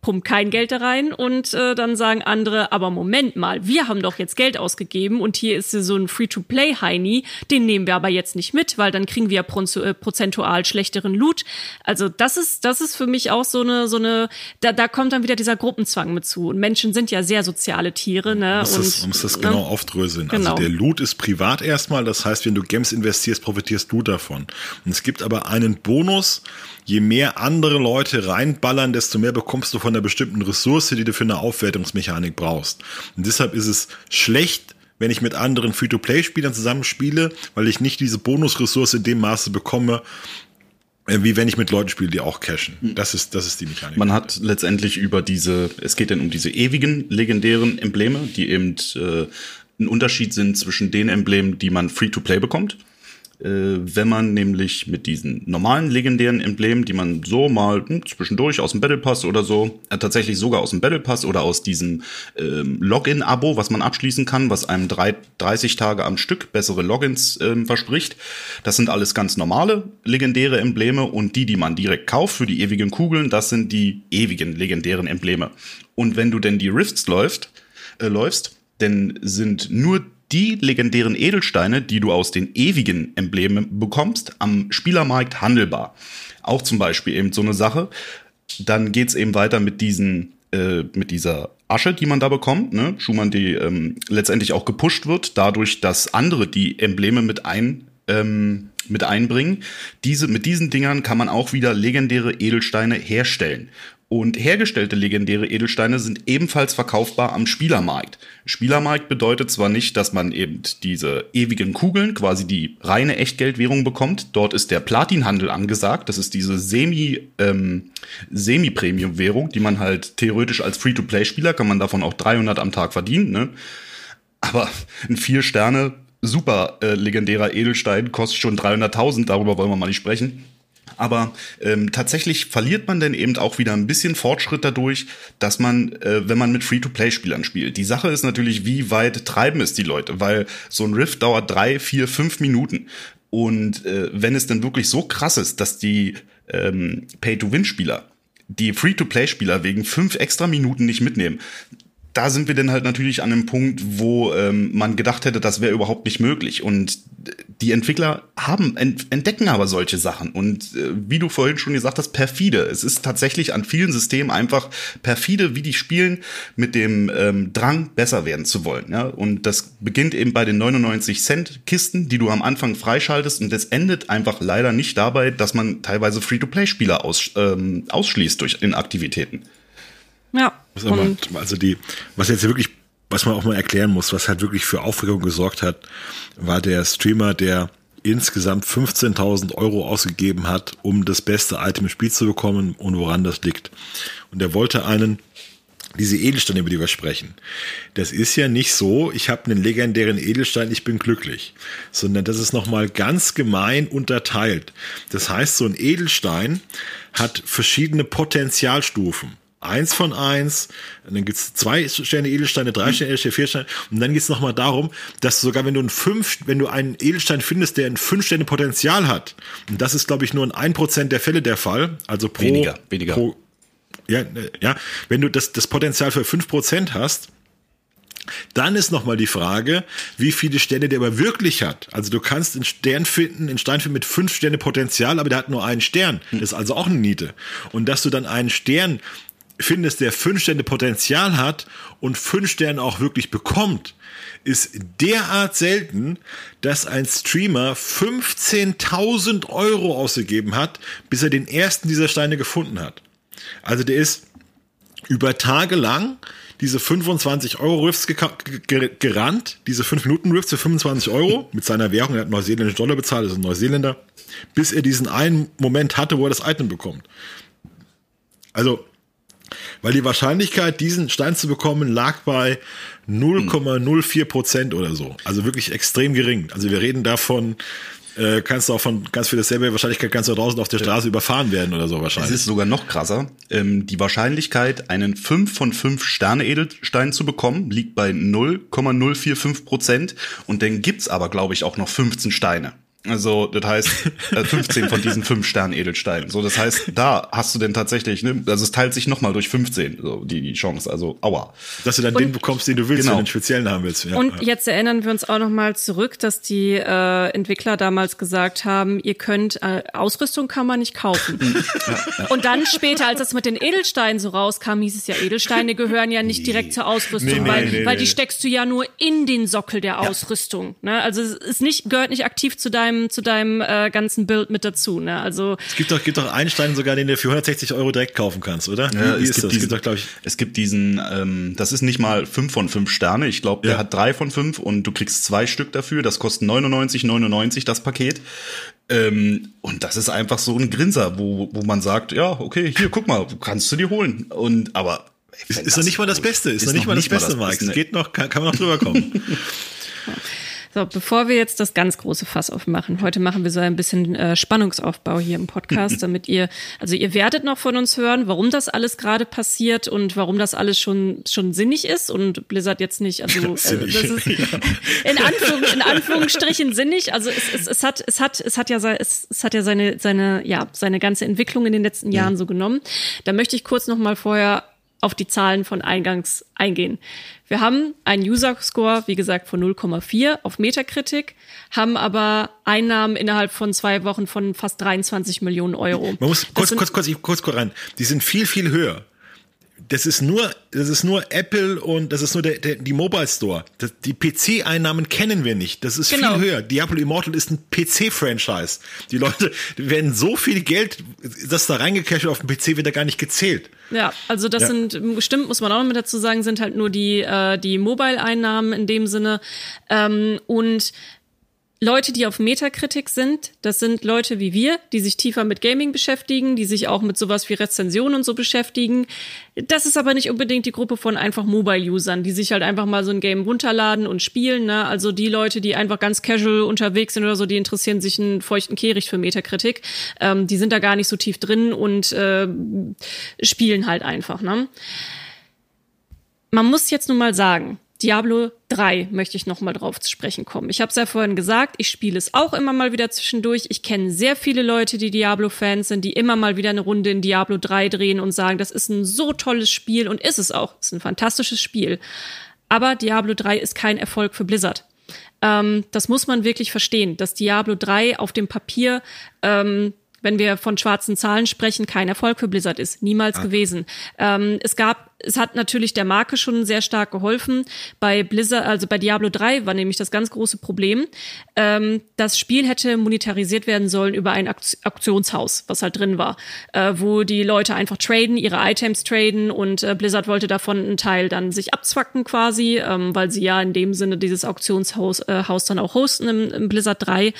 pumpt kein Geld da rein und äh, dann sagen andere, aber Moment mal, wir haben doch jetzt Geld ausgegeben und hier ist so ein Free-to-Play-Heini, den nehmen wir aber jetzt nicht mit, weil dann kriegen wir ja äh, prozentual schlechteren Loot. Also das ist, das ist für mich auch so eine, so eine, da, da kommt dann wieder dieser Gruppenzwang mit zu. Und Menschen sind ja sehr soziale Tiere, ne? Man muss, und, das, man muss das genau ne? aufdröseln. Also genau. Also der Loot ist privat erstmal, das heißt, wenn du Games investierst, profitierst du davon. Und es gibt aber einen Bonus, je mehr andere Leute reinballern, desto mehr bekommst du von einer bestimmten Ressource, die du für eine Aufwertungsmechanik brauchst. Und deshalb ist es schlecht, wenn ich mit anderen Free-to-Play-Spielern zusammenspiele, weil ich nicht diese Bonusressource in dem Maße bekomme, äh, wie wenn ich mit Leuten spiele, die auch cashen. Hm. Das ist, das ist die Mechanik. Man hat letztendlich über diese, es geht dann um diese ewigen legendären Embleme, die eben äh, ein Unterschied sind zwischen den Emblemen, die man free-to-play bekommt wenn man nämlich mit diesen normalen legendären Emblemen, die man so mal hm, zwischendurch aus dem Battle Pass oder so, äh, tatsächlich sogar aus dem Battle Pass oder aus diesem ähm, Login-Abo, was man abschließen kann, was einem drei, 30 Tage am Stück bessere Logins ähm, verspricht. Das sind alles ganz normale legendäre Embleme und die, die man direkt kauft für die ewigen Kugeln, das sind die ewigen legendären Embleme. Und wenn du denn die Rifts läufst, äh, läufst, denn sind nur die legendären Edelsteine, die du aus den ewigen Emblemen bekommst, am Spielermarkt handelbar. Auch zum Beispiel eben so eine Sache. Dann geht's eben weiter mit diesen, äh, mit dieser Asche, die man da bekommt, ne? Schumann, die ähm, letztendlich auch gepusht wird, dadurch, dass andere die Embleme mit ein ähm, mit einbringen. Diese, mit diesen Dingern kann man auch wieder legendäre Edelsteine herstellen. Und hergestellte legendäre Edelsteine sind ebenfalls verkaufbar am Spielermarkt. Spielermarkt bedeutet zwar nicht, dass man eben diese ewigen Kugeln, quasi die reine Echtgeldwährung bekommt. Dort ist der Platinhandel angesagt. Das ist diese Semi, ähm, Semi-Premium-Währung, die man halt theoretisch als Free-to-Play-Spieler kann man davon auch 300 am Tag verdienen. Ne? Aber ein vier Sterne super äh, legendärer Edelstein kostet schon 300.000. Darüber wollen wir mal nicht sprechen. Aber ähm, tatsächlich verliert man dann eben auch wieder ein bisschen Fortschritt dadurch, dass man, äh, wenn man mit Free-to-Play-Spielern spielt. Die Sache ist natürlich, wie weit treiben es die Leute, weil so ein Rift dauert drei, vier, fünf Minuten. Und äh, wenn es dann wirklich so krass ist, dass die ähm, Pay-to-Win-Spieler die Free-to-Play-Spieler wegen fünf extra Minuten nicht mitnehmen, da sind wir dann halt natürlich an einem Punkt, wo ähm, man gedacht hätte, das wäre überhaupt nicht möglich. Und die Entwickler haben entdecken aber solche Sachen. Und äh, wie du vorhin schon gesagt hast, perfide. Es ist tatsächlich an vielen Systemen einfach perfide, wie die spielen, mit dem ähm, Drang, besser werden zu wollen. Ja? Und das beginnt eben bei den 99 Cent Kisten, die du am Anfang freischaltest. Und das endet einfach leider nicht dabei, dass man teilweise Free-to-Play-Spieler aus, ähm, ausschließt durch Inaktivitäten. Ja. Aber, also die, was jetzt wirklich, was man auch mal erklären muss, was halt wirklich für Aufregung gesorgt hat, war der Streamer, der insgesamt 15.000 Euro ausgegeben hat, um das beste Item im Spiel zu bekommen und woran das liegt. Und er wollte einen diese Edelsteine, über die wir sprechen. Das ist ja nicht so, ich habe einen legendären Edelstein, ich bin glücklich, sondern das ist nochmal ganz gemein unterteilt. Das heißt, so ein Edelstein hat verschiedene Potenzialstufen eins von eins, und dann gibt's zwei Sterne Edelsteine, drei Sterne Edelsteine, vier Sterne, und dann geht's nochmal darum, dass sogar wenn du einen fünf, wenn du einen Edelstein findest, der ein fünf Sterne Potenzial hat, und das ist, glaube ich, nur in ein Prozent der Fälle der Fall, also pro, weniger, weniger. Pro, ja, ja, wenn du das, das Potenzial für fünf Prozent hast, dann ist nochmal die Frage, wie viele Sterne der aber wirklich hat. Also du kannst einen Stern finden, einen Stein finden mit fünf Sterne Potenzial, aber der hat nur einen Stern. Das ist also auch eine Niete. Und dass du dann einen Stern findest, der fünf Sterne Potenzial hat und fünf Sterne auch wirklich bekommt, ist derart selten, dass ein Streamer 15.000 Euro ausgegeben hat, bis er den ersten dieser Steine gefunden hat. Also der ist über Tage lang diese 25 Euro Riffs gerannt, diese 5 Minuten Riffs für 25 Euro mit seiner Währung, er hat neuseeländische Dollar bezahlt, ist ein Neuseeländer, bis er diesen einen Moment hatte, wo er das Item bekommt. Also weil die Wahrscheinlichkeit, diesen Stein zu bekommen, lag bei 0,04 Prozent oder so. Also wirklich extrem gering. Also wir reden davon, äh, kannst du auch von ganz viel dasselbe Wahrscheinlichkeit kannst du draußen auf der Straße überfahren werden oder so wahrscheinlich. Es ist sogar noch krasser. Ähm, die Wahrscheinlichkeit, einen 5 von 5 Sterne Edelstein zu bekommen, liegt bei 0,045 Prozent. Und dann gibt's aber, glaube ich, auch noch 15 Steine. Also, das heißt, 15 äh, von diesen 5 Sternen Edelsteinen. So, das heißt, da hast du denn tatsächlich, ne, also es teilt sich nochmal durch 15, so, die, die Chance. Also, aua. Dass du dann und, den bekommst, den du willst, genau. wenn du den speziellen haben willst. Ja. Und jetzt erinnern wir uns auch nochmal zurück, dass die äh, Entwickler damals gesagt haben, ihr könnt, äh, Ausrüstung kann man nicht kaufen. [laughs] ja, ja. Und dann später, als das mit den Edelsteinen so rauskam, hieß es ja, Edelsteine gehören ja nicht nee. direkt zur Ausrüstung, nee, nee, weil, weil die steckst du ja nur in den Sockel der Ausrüstung. Ne? Also es ist nicht, gehört nicht aktiv zu deinem deinem, zu deinem äh, ganzen Bild mit dazu. Ne? Also es gibt doch, gibt doch einen Stein sogar, den du für 160 Euro direkt kaufen kannst, oder? Ja, es, gibt diesen, es, gibt doch, ich es gibt diesen, ähm, das ist nicht mal fünf von fünf Sterne. Ich glaube, der ja. hat drei von fünf und du kriegst zwei Stück dafür. Das kostet 99,99 das Paket. Ähm, und das ist einfach so ein Grinser, wo, wo man sagt, ja, okay, hier, guck mal, kannst du dir holen. Und aber ist, ist noch nicht mal das Beste, ist, ist noch nicht mal das Beste, Mike. Es geht noch, kann, kann man noch drüber kommen. [laughs] So, bevor wir jetzt das ganz große Fass aufmachen, heute machen wir so ein bisschen äh, Spannungsaufbau hier im Podcast, [laughs] damit ihr, also ihr werdet noch von uns hören, warum das alles gerade passiert und warum das alles schon schon sinnig ist und Blizzard jetzt nicht, also [laughs] äh, das ist [laughs] in, Anführung, in Anführungsstrichen sinnig. Also es, es, es hat es hat es hat ja es, es hat ja seine seine ja seine ganze Entwicklung in den letzten Jahren mhm. so genommen. Da möchte ich kurz noch mal vorher auf die Zahlen von eingangs eingehen. Wir haben einen User-Score, wie gesagt, von 0,4 auf Metakritik, haben aber Einnahmen innerhalb von zwei Wochen von fast 23 Millionen Euro. Man muss kurz, kurz, kurz, kurz, kurz rein. Die sind viel, viel höher. Das ist nur, das ist nur Apple und das ist nur der, der, die Mobile Store. Das, die PC-Einnahmen kennen wir nicht. Das ist genau. viel höher. Diablo Immortal ist ein PC-Franchise. Die Leute die werden so viel Geld, das da reingecasht auf dem PC wird da gar nicht gezählt. Ja, also das ja. sind, stimmt, muss man auch noch mit dazu sagen, sind halt nur die, äh, die Mobile-Einnahmen in dem Sinne. Ähm, und Leute, die auf Metakritik sind, das sind Leute wie wir, die sich tiefer mit Gaming beschäftigen, die sich auch mit sowas wie Rezensionen und so beschäftigen. Das ist aber nicht unbedingt die Gruppe von einfach Mobile-Usern, die sich halt einfach mal so ein Game runterladen und spielen. Ne? Also die Leute, die einfach ganz casual unterwegs sind oder so, die interessieren sich einen feuchten Kehricht für Metakritik. Ähm, die sind da gar nicht so tief drin und äh, spielen halt einfach. Ne? Man muss jetzt nun mal sagen, Diablo 3 möchte ich noch mal drauf zu sprechen kommen. Ich habe es ja vorhin gesagt, ich spiele es auch immer mal wieder zwischendurch. Ich kenne sehr viele Leute, die Diablo-Fans sind, die immer mal wieder eine Runde in Diablo 3 drehen und sagen, das ist ein so tolles Spiel und ist es auch. Es ist ein fantastisches Spiel. Aber Diablo 3 ist kein Erfolg für Blizzard. Ähm, das muss man wirklich verstehen, dass Diablo 3 auf dem Papier ähm, wenn wir von schwarzen Zahlen sprechen, kein Erfolg für Blizzard ist. Niemals ah. gewesen. Ähm, es gab es hat natürlich der Marke schon sehr stark geholfen. Bei Blizzard, also bei Diablo 3 war nämlich das ganz große Problem. Ähm, das Spiel hätte monetarisiert werden sollen über ein Auktionshaus, was halt drin war, äh, wo die Leute einfach traden, ihre Items traden und äh, Blizzard wollte davon einen Teil dann sich abzwacken quasi, ähm, weil sie ja in dem Sinne dieses Auktionshaus äh, Haus dann auch hosten im, im Blizzard 3.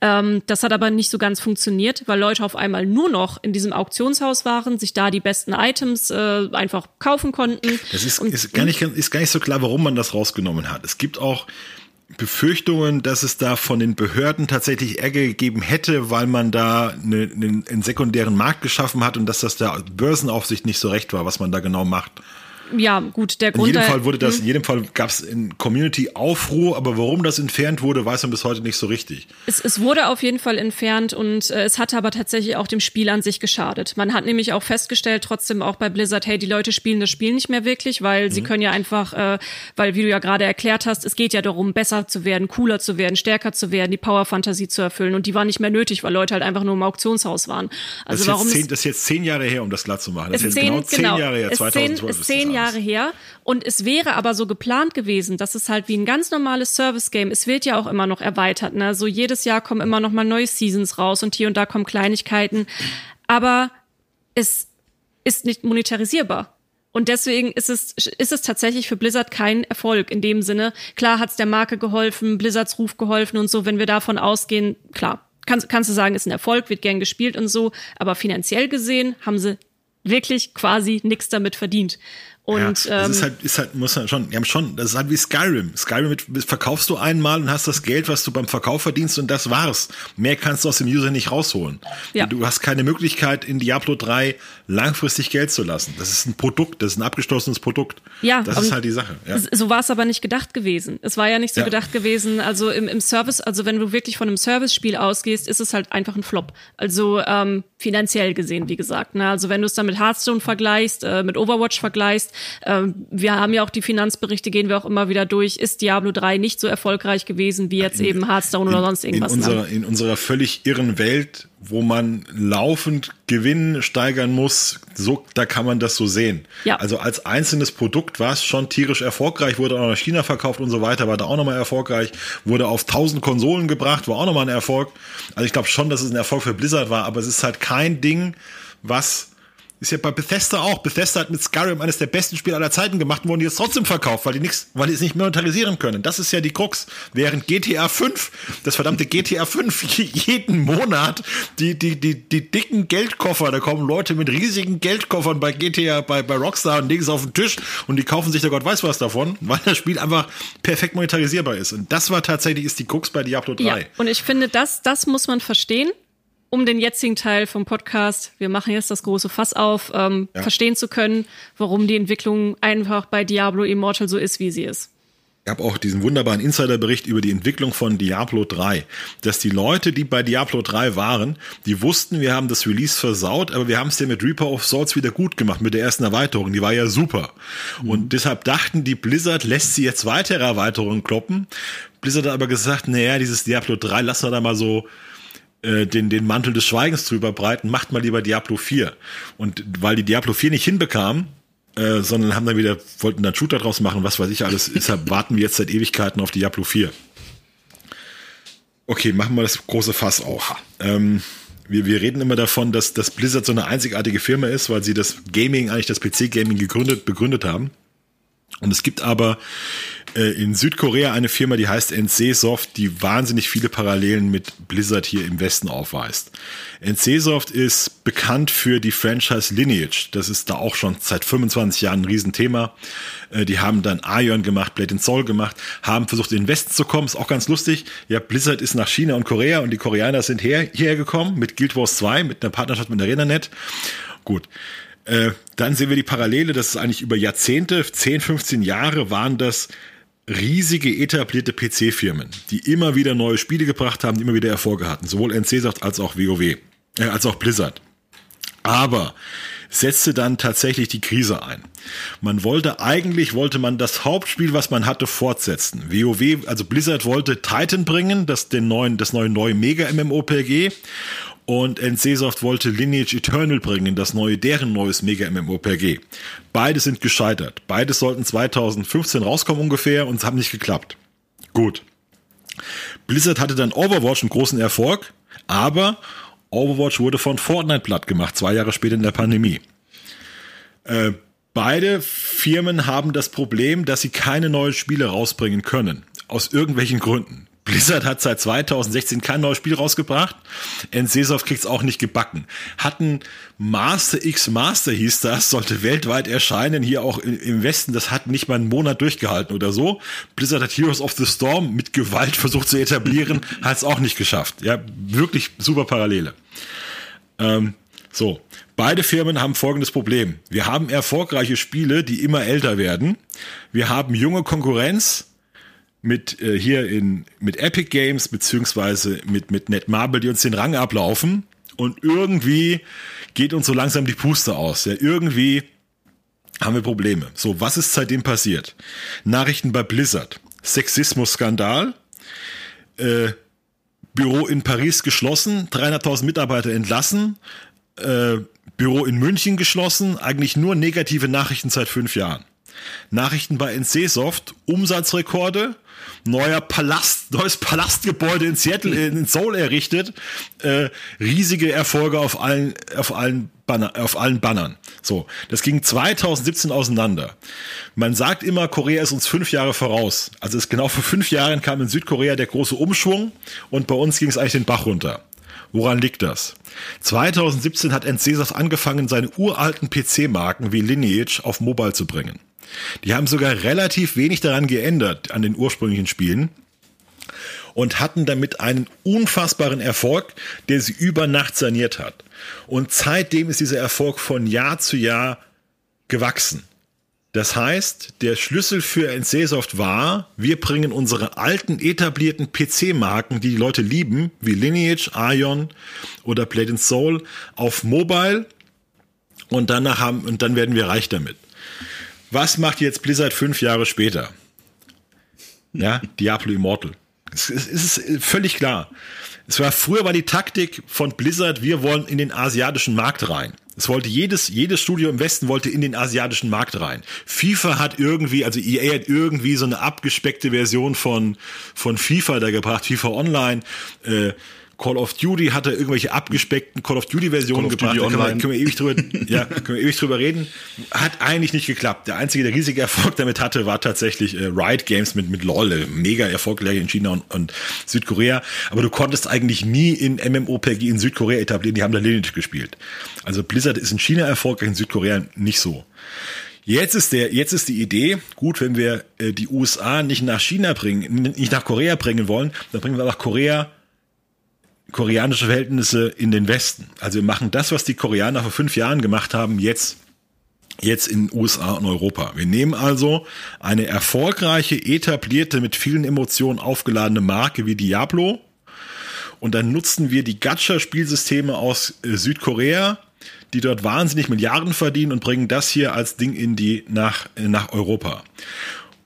Ähm, das hat aber nicht so ganz funktioniert, weil Leute auf einmal nur noch in diesem Auktionshaus waren, sich da die besten Items äh, einfach kaufen kaufen konnten. Das ist, ist, gar nicht, ist gar nicht so klar, warum man das rausgenommen hat. Es gibt auch Befürchtungen, dass es da von den Behörden tatsächlich Ärger gegeben hätte, weil man da eine, einen, einen sekundären Markt geschaffen hat und dass das der Börsenaufsicht nicht so recht war, was man da genau macht ja, gut, der Grund. In jedem Fall wurde das, in jedem Fall gab es in Community Aufruhr, aber warum das entfernt wurde, weiß man bis heute nicht so richtig. Es, es wurde auf jeden Fall entfernt und äh, es hat aber tatsächlich auch dem Spiel an sich geschadet. Man hat nämlich auch festgestellt, trotzdem auch bei Blizzard, hey, die Leute spielen das Spiel nicht mehr wirklich, weil mhm. sie können ja einfach, äh, weil wie du ja gerade erklärt hast, es geht ja darum, besser zu werden, cooler zu werden, stärker zu werden, die Power-Fantasie zu erfüllen und die war nicht mehr nötig, weil Leute halt einfach nur im Auktionshaus waren. Also das warum? Zehn, das ist jetzt zehn Jahre her, um das klar zu machen. Das ist, jetzt zehn, genau zehn genau, Jahre her, 2012 ist zehn, Jahre her und es wäre aber so geplant gewesen, dass es halt wie ein ganz normales Service-Game, es wird ja auch immer noch erweitert, ne? So jedes Jahr kommen immer noch mal neue Seasons raus und hier und da kommen Kleinigkeiten. Aber es ist nicht monetarisierbar. Und deswegen ist es, ist es tatsächlich für Blizzard kein Erfolg in dem Sinne. Klar hat's der Marke geholfen, Blizzards Ruf geholfen und so, wenn wir davon ausgehen, klar, kannst, kannst du sagen, ist ein Erfolg, wird gern gespielt und so, aber finanziell gesehen haben sie wirklich quasi nichts damit verdient. Und, ja, das ist ähm, halt, ist halt, muss man schon, die haben schon, das ist halt wie Skyrim. Skyrim verkaufst du einmal und hast das Geld, was du beim Verkauf verdienst und das war's. Mehr kannst du aus dem User nicht rausholen. Ja. Du hast keine Möglichkeit, in Diablo 3 langfristig Geld zu lassen. Das ist ein Produkt, das ist ein abgeschlossenes Produkt. Ja. Das ist halt die Sache. Ja. So war es aber nicht gedacht gewesen. Es war ja nicht so ja. gedacht gewesen, also im, im Service, also wenn du wirklich von einem Service-Spiel ausgehst, ist es halt einfach ein Flop. Also ähm, finanziell gesehen, wie gesagt. Ne? Also wenn du es dann mit Hearthstone vergleichst, äh, mit Overwatch vergleichst, wir haben ja auch die Finanzberichte, gehen wir auch immer wieder durch. Ist Diablo 3 nicht so erfolgreich gewesen wie jetzt in, eben Hearthstone oder sonst irgendwas? In unserer, in unserer völlig irren Welt, wo man laufend Gewinn steigern muss, so, da kann man das so sehen. Ja. Also als einzelnes Produkt war es schon tierisch erfolgreich, wurde auch nach China verkauft und so weiter, war da auch nochmal erfolgreich, wurde auf 1000 Konsolen gebracht, war auch nochmal ein Erfolg. Also ich glaube schon, dass es ein Erfolg für Blizzard war, aber es ist halt kein Ding, was ist ja bei Bethesda auch. Bethesda hat mit Skyrim eines der besten Spiele aller Zeiten gemacht und wurden jetzt trotzdem verkauft, weil die nichts, weil die es nicht monetarisieren können. Das ist ja die Krux. Während GTA 5, das verdammte GTA 5, [laughs] jeden Monat die, die, die, die dicken Geldkoffer, da kommen Leute mit riesigen Geldkoffern bei GTA, bei, bei Rockstar und legen es auf den Tisch und die kaufen sich da Gott weiß was davon, weil das Spiel einfach perfekt monetarisierbar ist. Und das war tatsächlich, ist die Krux bei Diablo 3. Ja, und ich finde, das, das muss man verstehen um den jetzigen Teil vom Podcast, wir machen jetzt das große Fass auf, ähm, ja. verstehen zu können, warum die Entwicklung einfach bei Diablo Immortal so ist, wie sie ist. Ich habe auch diesen wunderbaren Insiderbericht über die Entwicklung von Diablo 3, dass die Leute, die bei Diablo 3 waren, die wussten, wir haben das Release versaut, aber wir haben es ja mit Reaper of Swords wieder gut gemacht mit der ersten Erweiterung, die war ja super. Mhm. Und deshalb dachten die Blizzard lässt sie jetzt weitere Erweiterungen kloppen. Blizzard hat aber gesagt, naja, dieses Diablo 3 lassen wir da mal so den, den Mantel des Schweigens drüber breiten, macht mal lieber Diablo 4. Und weil die Diablo 4 nicht hinbekamen, äh, sondern haben dann wieder, wollten dann Shooter draus machen, was weiß ich alles. [laughs] Deshalb warten wir jetzt seit Ewigkeiten auf Diablo 4. Okay, machen wir das große Fass auf. Ähm, wir, wir reden immer davon, dass, dass Blizzard so eine einzigartige Firma ist, weil sie das Gaming, eigentlich das PC-Gaming gegründet, begründet haben. Und es gibt aber äh, in Südkorea eine Firma, die heißt NCSoft, die wahnsinnig viele Parallelen mit Blizzard hier im Westen aufweist. NCSoft ist bekannt für die Franchise Lineage. Das ist da auch schon seit 25 Jahren ein Riesenthema. Äh, die haben dann Ion gemacht, Blade and Soul gemacht, haben versucht in den Westen zu kommen. Ist auch ganz lustig. Ja, Blizzard ist nach China und Korea und die Koreaner sind her, hierher gekommen mit Guild Wars 2, mit einer Partnerschaft mit ArenaNet. Gut. Äh, dann sehen wir die Parallele, das ist eigentlich über Jahrzehnte, 10, 15 Jahre waren das riesige etablierte PC-Firmen, die immer wieder neue Spiele gebracht haben, die immer wieder Erfolge hatten, sowohl NC-Saft als auch WoW, äh, als auch Blizzard. Aber setzte dann tatsächlich die Krise ein. Man wollte eigentlich, wollte man das Hauptspiel, was man hatte, fortsetzen. WoW, also Blizzard wollte Titan bringen, das den neuen, das neue neue Mega MMOPG und NCSoft wollte Lineage Eternal bringen, das neue, deren neues Mega MMORPG. Beide sind gescheitert. Beide sollten 2015 rauskommen ungefähr und es haben nicht geklappt. Gut. Blizzard hatte dann Overwatch einen großen Erfolg, aber Overwatch wurde von Fortnite platt gemacht, zwei Jahre später in der Pandemie. Äh, beide Firmen haben das Problem, dass sie keine neuen Spiele rausbringen können. Aus irgendwelchen Gründen. Blizzard hat seit 2016 kein neues Spiel rausgebracht. NCSoft kriegt es auch nicht gebacken. Hatten Master X Master hieß das, sollte weltweit erscheinen, hier auch im Westen. Das hat nicht mal einen Monat durchgehalten oder so. Blizzard hat Heroes of the Storm mit Gewalt versucht zu etablieren, [laughs] hat es auch nicht geschafft. Ja, wirklich super Parallele. Ähm, so, beide Firmen haben folgendes Problem. Wir haben erfolgreiche Spiele, die immer älter werden. Wir haben junge Konkurrenz, mit äh, hier in mit Epic Games beziehungsweise mit mit Netmarble, die uns den Rang ablaufen und irgendwie geht uns so langsam die Puste aus. Ja, irgendwie haben wir Probleme. So, was ist seitdem passiert? Nachrichten bei Blizzard, Sexismus-Skandal, äh, Büro in Paris geschlossen, 300.000 Mitarbeiter entlassen, äh, Büro in München geschlossen, eigentlich nur negative Nachrichten seit fünf Jahren. Nachrichten bei NCSoft, Umsatzrekorde, neuer Palast, neues Palastgebäude in Seattle, in Seoul errichtet, äh, riesige Erfolge auf allen, auf allen Banner, auf allen Bannern. So, das ging 2017 auseinander. Man sagt immer, Korea ist uns fünf Jahre voraus. Also ist genau vor fünf Jahren kam in Südkorea der große Umschwung und bei uns ging es eigentlich den Bach runter. Woran liegt das? 2017 hat NCSoft angefangen, seine uralten PC-Marken wie Lineage auf Mobile zu bringen. Die haben sogar relativ wenig daran geändert an den ursprünglichen Spielen und hatten damit einen unfassbaren Erfolg, der sie über Nacht saniert hat. Und seitdem ist dieser Erfolg von Jahr zu Jahr gewachsen. Das heißt, der Schlüssel für NCSoft war, wir bringen unsere alten etablierten PC-Marken, die die Leute lieben, wie Lineage, Ion oder Plate and Soul, auf Mobile und danach haben, und dann werden wir reich damit. Was macht jetzt Blizzard fünf Jahre später? Ja, [laughs] Diablo Immortal. Es, ist völlig klar. Es war früher war die Taktik von Blizzard, wir wollen in den asiatischen Markt rein. Es wollte jedes, jedes Studio im Westen wollte in den asiatischen Markt rein. FIFA hat irgendwie, also EA hat irgendwie so eine abgespeckte Version von, von FIFA da gebracht, FIFA Online. Äh, Call of Duty hatte irgendwelche abgespeckten Call of Duty Versionen gebracht. Duty da können wir, können wir ewig drüber, [laughs] ja, können wir ewig drüber reden. Hat eigentlich nicht geklappt. Der einzige, der riesige Erfolg damit hatte, war tatsächlich äh, Riot Games mit, mit LOL. Äh, mega erfolgreich in China und, und Südkorea. Aber du konntest eigentlich nie in MMOPG in Südkorea etablieren. Die haben da Lineage gespielt. Also Blizzard ist in China erfolgreich, in Südkorea nicht so. Jetzt ist der, jetzt ist die Idee, gut, wenn wir äh, die USA nicht nach China bringen, nicht nach Korea bringen wollen, dann bringen wir nach Korea koreanische Verhältnisse in den Westen. Also wir machen das, was die Koreaner vor fünf Jahren gemacht haben, jetzt jetzt in USA und Europa. Wir nehmen also eine erfolgreiche, etablierte, mit vielen Emotionen aufgeladene Marke wie Diablo und dann nutzen wir die Gacha-Spielsysteme aus äh, Südkorea, die dort wahnsinnig Milliarden verdienen und bringen das hier als Ding in die nach, äh, nach Europa.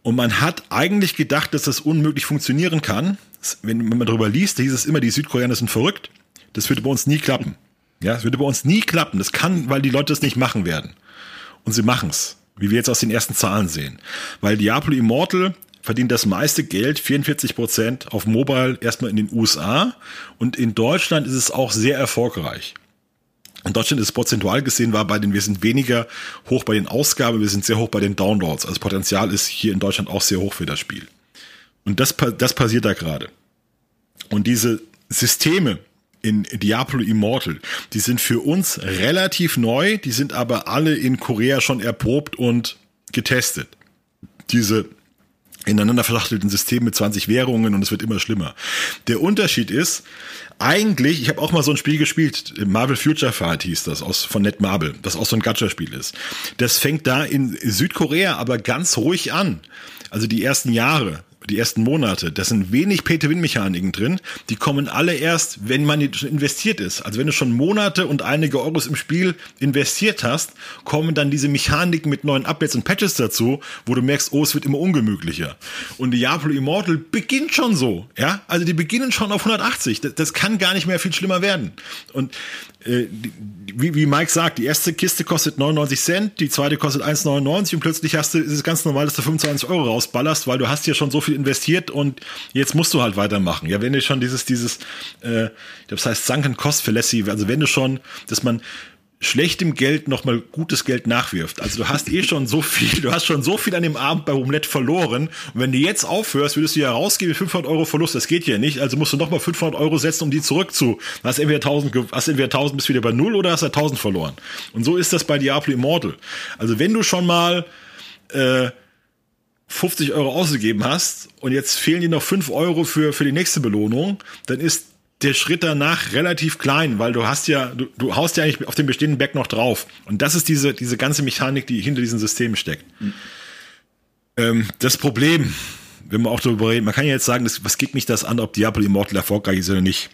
Und man hat eigentlich gedacht, dass das unmöglich funktionieren kann, wenn, man darüber liest, hieß es immer, die Südkoreaner sind verrückt. Das würde bei uns nie klappen. Ja, es würde bei uns nie klappen. Das kann, weil die Leute das nicht machen werden. Und sie machen's. wie wir jetzt aus den ersten Zahlen sehen. Weil Diablo Immortal verdient das meiste Geld, 44 Prozent auf Mobile erstmal in den USA und in Deutschland ist es auch sehr erfolgreich. In Deutschland ist prozentual gesehen war bei den, wir sind weniger hoch bei den Ausgaben, wir sind sehr hoch bei den Downloads. Also Potenzial ist hier in Deutschland auch sehr hoch für das Spiel. Und das, das passiert da gerade. Und diese Systeme in Diablo Immortal, die sind für uns relativ neu, die sind aber alle in Korea schon erprobt und getestet. Diese ineinander verschachtelten System mit 20 Währungen und es wird immer schlimmer. Der Unterschied ist, eigentlich, ich habe auch mal so ein Spiel gespielt, Marvel Future Fight hieß das, aus von Netmarble, das auch so ein Gacha-Spiel ist. Das fängt da in Südkorea aber ganz ruhig an. Also die ersten Jahre die ersten Monate, da sind wenig Pay-to-Win-Mechaniken drin. Die kommen alle erst, wenn man investiert ist. Also wenn du schon Monate und einige Euros im Spiel investiert hast, kommen dann diese Mechaniken mit neuen Updates und Patches dazu, wo du merkst, oh, es wird immer ungemütlicher. Und Diablo Immortal beginnt schon so, ja? Also die beginnen schon auf 180. Das, das kann gar nicht mehr viel schlimmer werden. Und wie, wie Mike sagt, die erste Kiste kostet 99 Cent, die zweite kostet 1,99 und plötzlich hast du, ist es ganz normal, dass du 25 Euro rausballerst, weil du hast ja schon so viel investiert und jetzt musst du halt weitermachen. Ja, wenn du schon dieses, dieses, äh, das heißt Sunken Cost Fallacy, also wenn du schon, dass man schlechtem Geld nochmal gutes Geld nachwirft. Also du hast eh schon so viel, du hast schon so viel an dem Abend bei Roulette verloren. Und wenn du jetzt aufhörst, würdest du ja rausgehen mit 500 Euro Verlust. Das geht ja nicht. Also musst du nochmal 500 Euro setzen, um die zurückzu. Hast entweder 1000, hast entweder 1000 bist wieder bei Null oder hast du 1000 verloren. Und so ist das bei Diablo Immortal. Also wenn du schon mal, äh, 50 Euro ausgegeben hast und jetzt fehlen dir noch 5 Euro für, für die nächste Belohnung, dann ist der Schritt danach relativ klein, weil du hast ja, du, du haust ja eigentlich auf den bestehenden Back noch drauf. Und das ist diese, diese ganze Mechanik, die hinter diesen Systemen steckt. Mhm. Ähm, das Problem, wenn man auch darüber reden, man kann ja jetzt sagen, das, was geht mich das an, ob Diablo Immortal erfolgreich ist oder nicht.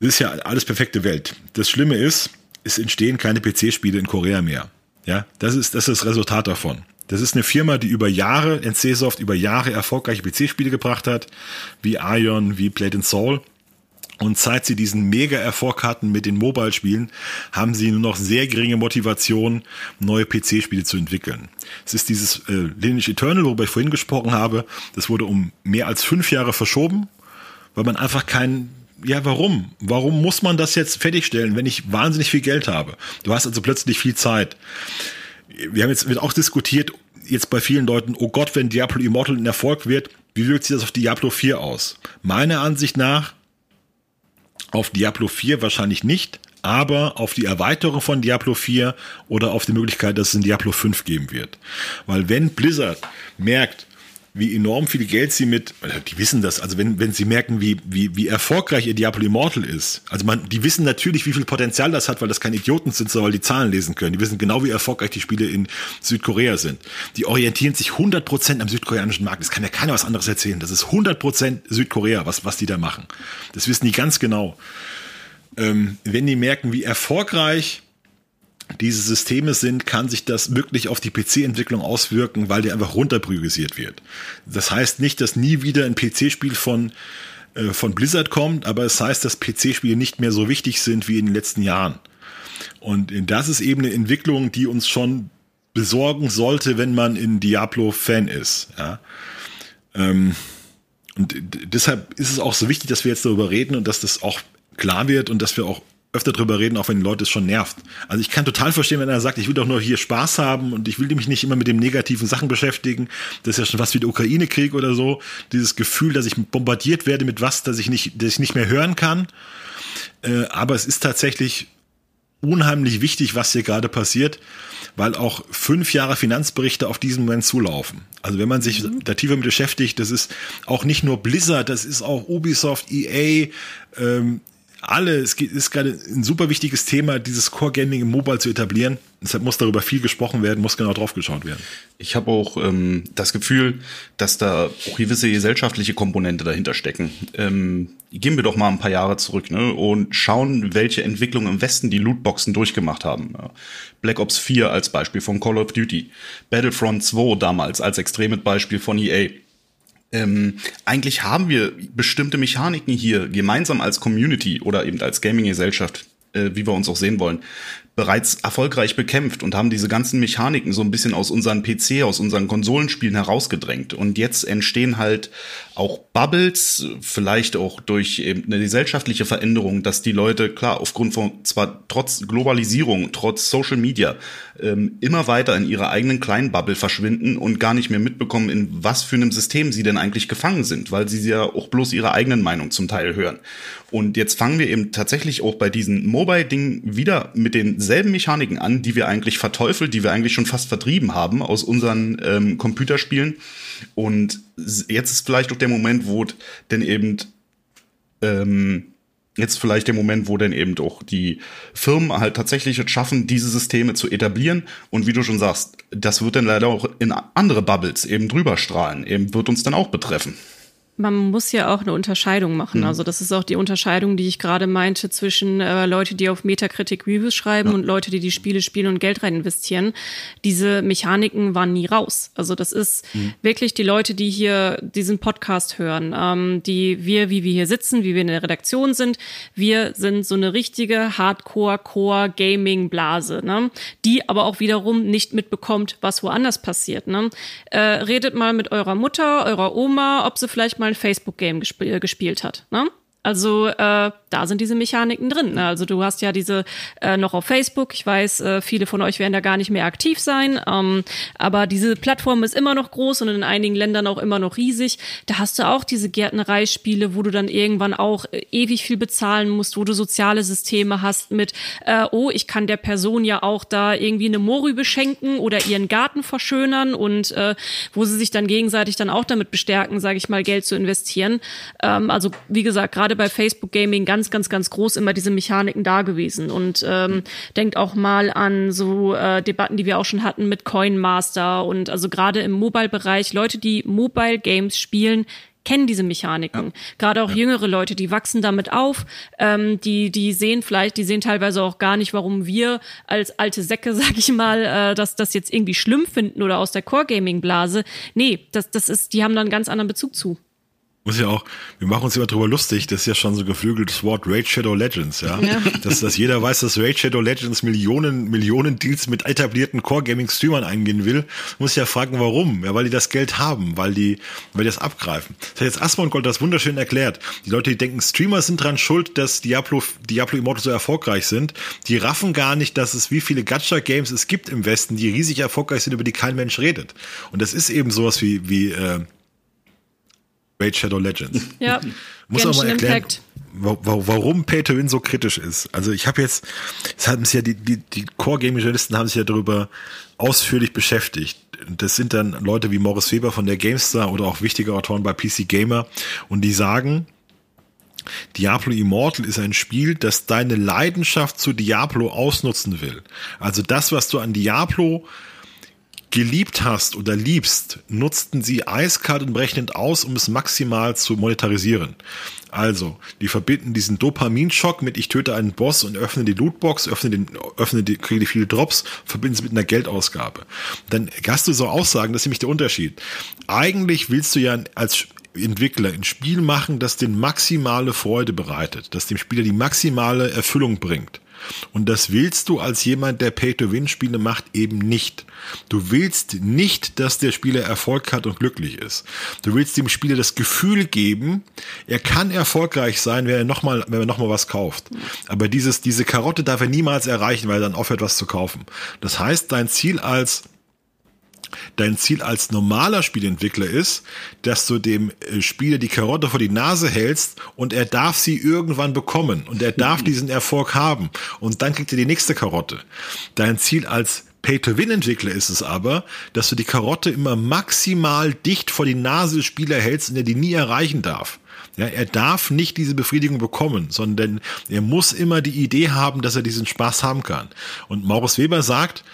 Das ist ja alles perfekte Welt. Das Schlimme ist, es entstehen keine PC-Spiele in Korea mehr. Ja, das ist, das ist das Resultat davon. Das ist eine Firma, die über Jahre, NC-Soft über Jahre erfolgreiche PC-Spiele gebracht hat, wie Ion, wie Plate and Soul. Und seit sie diesen Mega-Erfolg hatten mit den Mobile-Spielen, haben sie nur noch sehr geringe Motivation, neue PC-Spiele zu entwickeln. Es ist dieses äh, Lineage Eternal, worüber ich vorhin gesprochen habe. Das wurde um mehr als fünf Jahre verschoben, weil man einfach keinen ja, warum? Warum muss man das jetzt fertigstellen, wenn ich wahnsinnig viel Geld habe? Du hast also plötzlich viel Zeit. Wir haben jetzt wird auch diskutiert, jetzt bei vielen Leuten, oh Gott, wenn Diablo Immortal ein Erfolg wird, wie wirkt sich das auf Diablo 4 aus? Meiner Ansicht nach auf Diablo 4 wahrscheinlich nicht, aber auf die Erweiterung von Diablo 4 oder auf die Möglichkeit, dass es in Diablo 5 geben wird. Weil wenn Blizzard merkt, wie enorm viel Geld sie mit, die wissen das, also wenn, wenn sie merken, wie, wie, wie erfolgreich ihr Diablo Immortal ist, also man, die wissen natürlich, wie viel Potenzial das hat, weil das keine Idioten sind, sondern weil die Zahlen lesen können. Die wissen genau, wie erfolgreich die Spiele in Südkorea sind. Die orientieren sich 100% am südkoreanischen Markt. Das kann ja keiner was anderes erzählen. Das ist 100% Südkorea, was, was die da machen. Das wissen die ganz genau. Ähm, wenn die merken, wie erfolgreich diese Systeme sind, kann sich das wirklich auf die PC-Entwicklung auswirken, weil die einfach runterpriorisiert wird. Das heißt nicht, dass nie wieder ein PC-Spiel von äh, von Blizzard kommt, aber es heißt, dass PC-Spiele nicht mehr so wichtig sind wie in den letzten Jahren. Und das ist eben eine Entwicklung, die uns schon besorgen sollte, wenn man in Diablo-Fan ist. Ja? Ähm, und deshalb ist es auch so wichtig, dass wir jetzt darüber reden und dass das auch klar wird und dass wir auch öfter drüber reden, auch wenn die Leute es schon nervt. Also ich kann total verstehen, wenn er sagt, ich will doch nur hier Spaß haben und ich will mich nicht immer mit dem negativen Sachen beschäftigen. Das ist ja schon was wie der Ukraine-Krieg oder so. Dieses Gefühl, dass ich bombardiert werde mit was, dass ich nicht, dass ich nicht mehr hören kann. Äh, aber es ist tatsächlich unheimlich wichtig, was hier gerade passiert, weil auch fünf Jahre Finanzberichte auf diesen Moment zulaufen. Also wenn man sich mhm. da tiefer mit beschäftigt, das ist auch nicht nur Blizzard, das ist auch Ubisoft, EA, ähm, alle, es ist gerade ein super wichtiges Thema, dieses Core Gaming im Mobile zu etablieren. Deshalb muss darüber viel gesprochen werden, muss genau drauf geschaut werden. Ich habe auch ähm, das Gefühl, dass da auch gewisse gesellschaftliche Komponente dahinter stecken. Ähm, gehen wir doch mal ein paar Jahre zurück ne, und schauen, welche Entwicklungen im Westen die Lootboxen durchgemacht haben. Black Ops 4 als Beispiel von Call of Duty, Battlefront 2 damals als extremes Beispiel von EA ähm, eigentlich haben wir bestimmte Mechaniken hier gemeinsam als Community oder eben als Gaming-Gesellschaft äh, wie wir uns auch sehen wollen, bereits erfolgreich bekämpft und haben diese ganzen Mechaniken so ein bisschen aus unseren PC, aus unseren Konsolenspielen herausgedrängt. Und jetzt entstehen halt auch Bubbles, vielleicht auch durch eine gesellschaftliche Veränderung, dass die Leute, klar, aufgrund von zwar trotz Globalisierung, trotz Social Media, ähm, immer weiter in ihrer eigenen kleinen Bubble verschwinden und gar nicht mehr mitbekommen, in was für einem System sie denn eigentlich gefangen sind, weil sie ja auch bloß ihre eigenen Meinung zum Teil hören. Und jetzt fangen wir eben tatsächlich auch bei diesen Mobile-Dingen wieder mit denselben Mechaniken an, die wir eigentlich verteufelt, die wir eigentlich schon fast vertrieben haben aus unseren ähm, Computerspielen. Und jetzt ist vielleicht auch der Moment, wo denn eben ähm, jetzt vielleicht der Moment, wo denn eben auch die Firmen halt tatsächlich es schaffen, diese Systeme zu etablieren. Und wie du schon sagst, das wird dann leider auch in andere Bubbles eben drüber strahlen, eben wird uns dann auch betreffen man muss ja auch eine Unterscheidung machen. Mhm. Also das ist auch die Unterscheidung, die ich gerade meinte zwischen äh, Leute, die auf Metacritic Reviews schreiben ja. und Leute, die die Spiele spielen und Geld rein investieren. Diese Mechaniken waren nie raus. Also das ist mhm. wirklich die Leute, die hier diesen Podcast hören, ähm, die wir, wie wir hier sitzen, wie wir in der Redaktion sind, wir sind so eine richtige Hardcore-Core-Gaming-Blase, ne? die aber auch wiederum nicht mitbekommt, was woanders passiert. Ne? Äh, redet mal mit eurer Mutter, eurer Oma, ob sie vielleicht mal ein Facebook-Game äh, gespielt hat. Ne? Also äh, da sind diese Mechaniken drin. Ne? Also du hast ja diese äh, noch auf Facebook. Ich weiß, äh, viele von euch werden da gar nicht mehr aktiv sein. Ähm, aber diese Plattform ist immer noch groß und in einigen Ländern auch immer noch riesig. Da hast du auch diese Gärtnereispiele, wo du dann irgendwann auch äh, ewig viel bezahlen musst, wo du soziale Systeme hast mit, äh, oh, ich kann der Person ja auch da irgendwie eine Morü schenken oder ihren Garten verschönern und äh, wo sie sich dann gegenseitig dann auch damit bestärken, sage ich mal, Geld zu investieren. Ähm, also wie gesagt, gerade bei Facebook Gaming ganz, ganz, ganz groß immer diese Mechaniken da gewesen. Und ähm, denkt auch mal an so äh, Debatten, die wir auch schon hatten mit Coin Master und also gerade im Mobile-Bereich, Leute, die Mobile Games spielen, kennen diese Mechaniken. Ja. Gerade auch ja. jüngere Leute, die wachsen damit auf, ähm, die, die sehen vielleicht, die sehen teilweise auch gar nicht, warum wir als alte Säcke, [laughs] sag ich mal, äh, dass das jetzt irgendwie schlimm finden oder aus der Core-Gaming-Blase. Nee, das, das ist, die haben da einen ganz anderen Bezug zu muss ja auch, wir machen uns immer drüber lustig, das ist ja schon so geflügeltes Wort Raid Shadow Legends, ja. ja. Dass, dass jeder weiß, dass Raid Shadow Legends Millionen, Millionen Deals mit etablierten Core Gaming Streamern eingehen will, muss ja fragen, warum? Ja, weil die das Geld haben, weil die, weil die das abgreifen. Das hat jetzt Asmon Gold das wunderschön erklärt. Die Leute, die denken, Streamer sind dran schuld, dass Diablo, Diablo Immortal so erfolgreich sind. Die raffen gar nicht, dass es wie viele Gacha Games es gibt im Westen, die riesig erfolgreich sind, über die kein Mensch redet. Und das ist eben sowas wie, wie, äh, Raid Shadow Legends. [laughs] Ja. Muss auch mal erklären, warum Pay to Win so kritisch ist. Also ich habe jetzt, es haben sich ja die, die, die Core Gaming Journalisten haben sich ja darüber ausführlich beschäftigt. Das sind dann Leute wie Morris Weber von der GameStar oder auch wichtige Autoren bei PC Gamer und die sagen, Diablo Immortal ist ein Spiel, das deine Leidenschaft zu Diablo ausnutzen will. Also das, was du an Diablo geliebt hast oder liebst, nutzten sie eiskalt und berechnend aus, um es maximal zu monetarisieren. Also, die verbinden diesen Dopaminschock mit ich töte einen Boss und öffne die Lootbox, öffne den, öffne die, kriege die viele Drops, verbinden sie mit einer Geldausgabe. Dann hast du so Aussagen, das ist nämlich der Unterschied. Eigentlich willst du ja als Entwickler ein Spiel machen, das den maximale Freude bereitet, das dem Spieler die maximale Erfüllung bringt. Und das willst du als jemand, der Pay-to-Win-Spiele macht, eben nicht. Du willst nicht, dass der Spieler Erfolg hat und glücklich ist. Du willst dem Spieler das Gefühl geben, er kann erfolgreich sein, wenn er nochmal, wenn er nochmal was kauft. Aber dieses, diese Karotte darf er niemals erreichen, weil er dann aufhört, was zu kaufen. Das heißt, dein Ziel als dein Ziel als normaler Spielentwickler ist, dass du dem äh, Spieler die Karotte vor die Nase hältst und er darf sie irgendwann bekommen und er darf diesen Erfolg haben und dann kriegt er die nächste Karotte. Dein Ziel als Pay-to-Win-Entwickler ist es aber, dass du die Karotte immer maximal dicht vor die Nase des Spielers hältst und er die nie erreichen darf. Ja, er darf nicht diese Befriedigung bekommen, sondern er muss immer die Idee haben, dass er diesen Spaß haben kann. Und Maurice Weber sagt,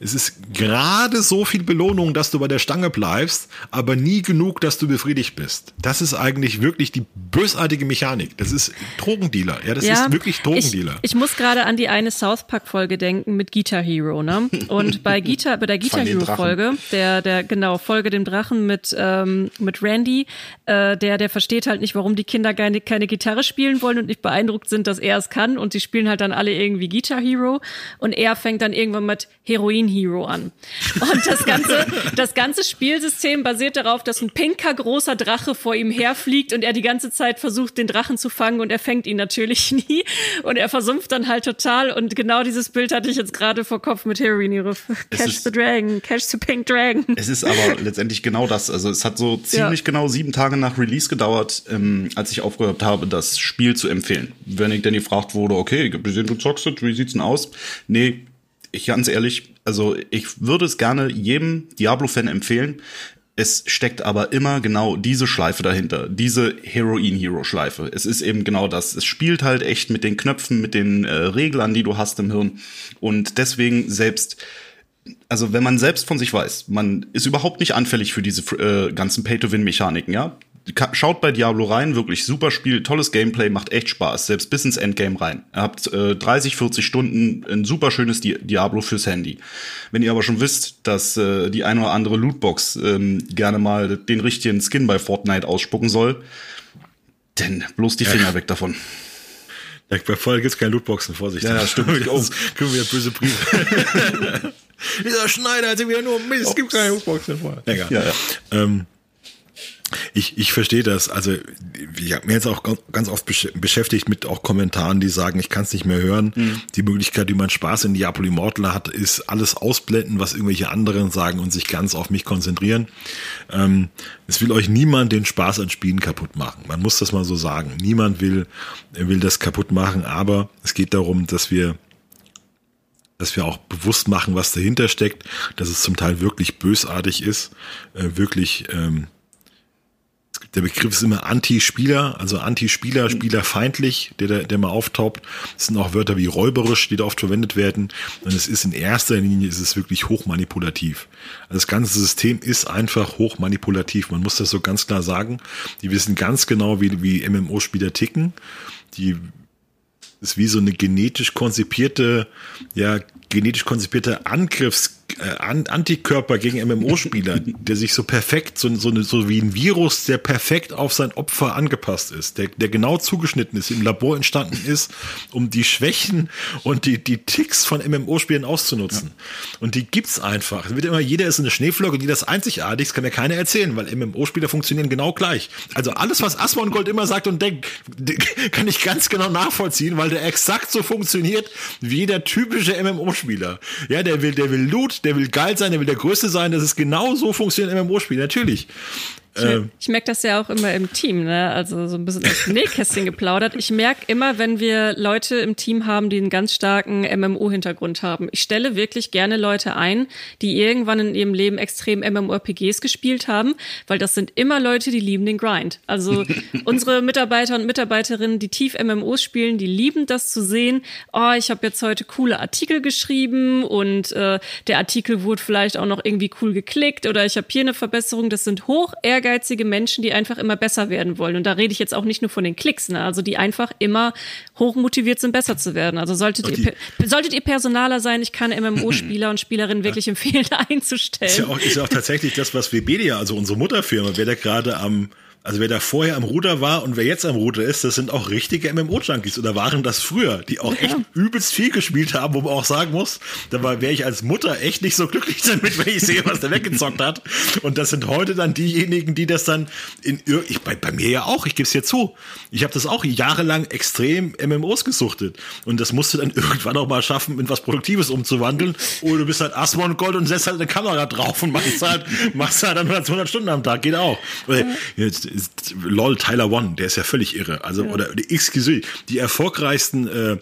es ist gerade so viel Belohnung, dass du bei der Stange bleibst, aber nie genug, dass du befriedigt bist. Das ist eigentlich wirklich die bösartige Mechanik. Das ist Drogendealer. Ja, das ja, ist wirklich Drogendealer. Ich, ich muss gerade an die eine South Park Folge denken mit Guitar Hero, ne? Und [laughs] bei Guitar, bei der Guitar Hero Folge, der, der, genau, Folge dem Drachen mit, ähm, mit Randy, äh, der, der versteht halt nicht, warum die Kinder keine, keine Gitarre spielen wollen und nicht beeindruckt sind, dass er es kann und die spielen halt dann alle irgendwie Guitar Hero und er fängt dann irgendwann mit Heroin Hero an. Und das ganze, das ganze Spielsystem basiert darauf, dass ein pinker großer Drache vor ihm herfliegt und er die ganze Zeit versucht, den Drachen zu fangen und er fängt ihn natürlich [laughs] nie und er versumpft dann halt total und genau dieses Bild hatte ich jetzt gerade vor Kopf mit Heroin Hero. Catch ist, the Dragon, catch the pink dragon. Es ist aber letztendlich genau das. Also es hat so ziemlich ja. genau sieben Tage nach Release gedauert, ähm, als ich aufgehört habe, das Spiel zu empfehlen. Wenn ich dann gefragt wurde, okay, gesehen, du zockst, wie sieht's denn aus? Nee, ich ganz ehrlich, also ich würde es gerne jedem Diablo-Fan empfehlen. Es steckt aber immer genau diese Schleife dahinter, diese Heroin-Hero-Schleife. Es ist eben genau das. Es spielt halt echt mit den Knöpfen, mit den äh, Reglern, die du hast im Hirn. Und deswegen selbst, also wenn man selbst von sich weiß, man ist überhaupt nicht anfällig für diese äh, ganzen Pay-to-Win-Mechaniken, ja schaut bei Diablo rein, wirklich super Spiel, tolles Gameplay, macht echt Spaß, selbst bis ins Endgame rein. Ihr habt äh, 30, 40 Stunden ein super schönes Di Diablo fürs Handy. Wenn ihr aber schon wisst, dass äh, die eine oder andere Lootbox ähm, gerne mal den richtigen Skin bei Fortnite ausspucken soll, denn bloß die Finger ja. weg davon. Ja, bei Voll gibt's keine Lootboxen, Vorsicht. Ja, ja stimmt. [laughs] Oh, kriegen wir böse Briefe. [laughs] [laughs] Dieser Schneider hat sich wieder nur Mist, es gibt keine Lootboxen vorher. Egal. Ja, ja. Ähm, ich, ich verstehe das. Also ich habe mir jetzt auch ganz oft beschäftigt mit auch Kommentaren, die sagen, ich kann es nicht mehr hören. Mhm. Die Möglichkeit, wie man Spaß in Diablo Immortal hat, ist alles ausblenden, was irgendwelche anderen sagen und sich ganz auf mich konzentrieren. Ähm, es will euch niemand den Spaß an Spielen kaputt machen. Man muss das mal so sagen. Niemand will, will das kaputt machen, aber es geht darum, dass wir dass wir auch bewusst machen, was dahinter steckt, dass es zum Teil wirklich bösartig ist, äh, wirklich ähm, der Begriff ist immer Anti-Spieler, also Anti-Spieler, spielerfeindlich, der, der, der mal auftaucht. Es sind auch Wörter wie räuberisch, die da oft verwendet werden. Und es ist in erster Linie ist es wirklich hochmanipulativ. Also das ganze System ist einfach hochmanipulativ. Man muss das so ganz klar sagen. Die wissen ganz genau, wie, wie MMO-Spieler ticken. Die ist wie so eine genetisch konzipierte, ja, genetisch konzipierte Angriffs Antikörper gegen MMO-Spieler, [laughs] der sich so perfekt, so, so, so wie ein Virus, der perfekt auf sein Opfer angepasst ist, der, der genau zugeschnitten ist, im Labor entstanden ist, um die Schwächen und die, die Ticks von MMO-Spielern auszunutzen. Ja. Und die gibt's einfach. Es wird immer, jeder ist eine Schneeflocke, jeder ist einzigartig, das kann mir keiner erzählen, weil MMO-Spieler funktionieren genau gleich. Also alles, was Asmon Gold immer sagt und denkt, [laughs] kann ich ganz genau nachvollziehen, weil der exakt so funktioniert wie der typische MMO-Spieler. Ja, der will, der will Loot, der will geil sein, der will der Größte sein. Das ist genau so funktioniert im MMO-Spiel, natürlich. Ich, ähm. ich merke das ja auch immer im Team, ne? Also so ein bisschen aus dem Nähkästchen geplaudert. Ich merke immer, wenn wir Leute im Team haben, die einen ganz starken MMO-Hintergrund haben. Ich stelle wirklich gerne Leute ein, die irgendwann in ihrem Leben extrem MMORPGs gespielt haben, weil das sind immer Leute, die lieben den Grind. Also [laughs] unsere Mitarbeiter und Mitarbeiterinnen, die tief MMOs spielen, die lieben das zu sehen. Oh, ich habe jetzt heute coole Artikel geschrieben und äh, der Artikel wurde vielleicht auch noch irgendwie cool geklickt oder ich habe hier eine Verbesserung. Das sind hoch ehrgeizige Menschen, die einfach immer besser werden wollen. Und da rede ich jetzt auch nicht nur von den Klicks, ne? also die einfach immer hochmotiviert sind, besser zu werden. Also solltet, ihr, solltet ihr Personaler sein, ich kann MMO-Spieler und Spielerinnen wirklich ja. empfehlen, [laughs] einzustellen. Ist ja, auch, ist ja auch tatsächlich das, was Webedia, also unsere Mutterfirma, wer da gerade am also wer da vorher am Ruder war und wer jetzt am Ruder ist, das sind auch richtige MMO-Junkies oder waren das früher, die auch echt übelst viel gespielt haben, wo man auch sagen muss, da wäre ich als Mutter echt nicht so glücklich [laughs] damit, wenn ich sehe, was der weggezockt hat. Und das sind heute dann diejenigen, die das dann in ich bei, bei mir ja auch, ich gebe es dir zu. Ich habe das auch jahrelang extrem MMOs gesuchtet und das musst du dann [laughs] irgendwann auch mal schaffen, in was Produktives umzuwandeln. Oder du bist halt Asmon Gold und setzt halt eine Kamera drauf und machst halt machst halt dann 100 Stunden am Tag, geht auch. Jetzt, ist, lol, Tyler One, der ist ja völlig irre. Also, ja. oder, excuse, die erfolgreichsten, äh,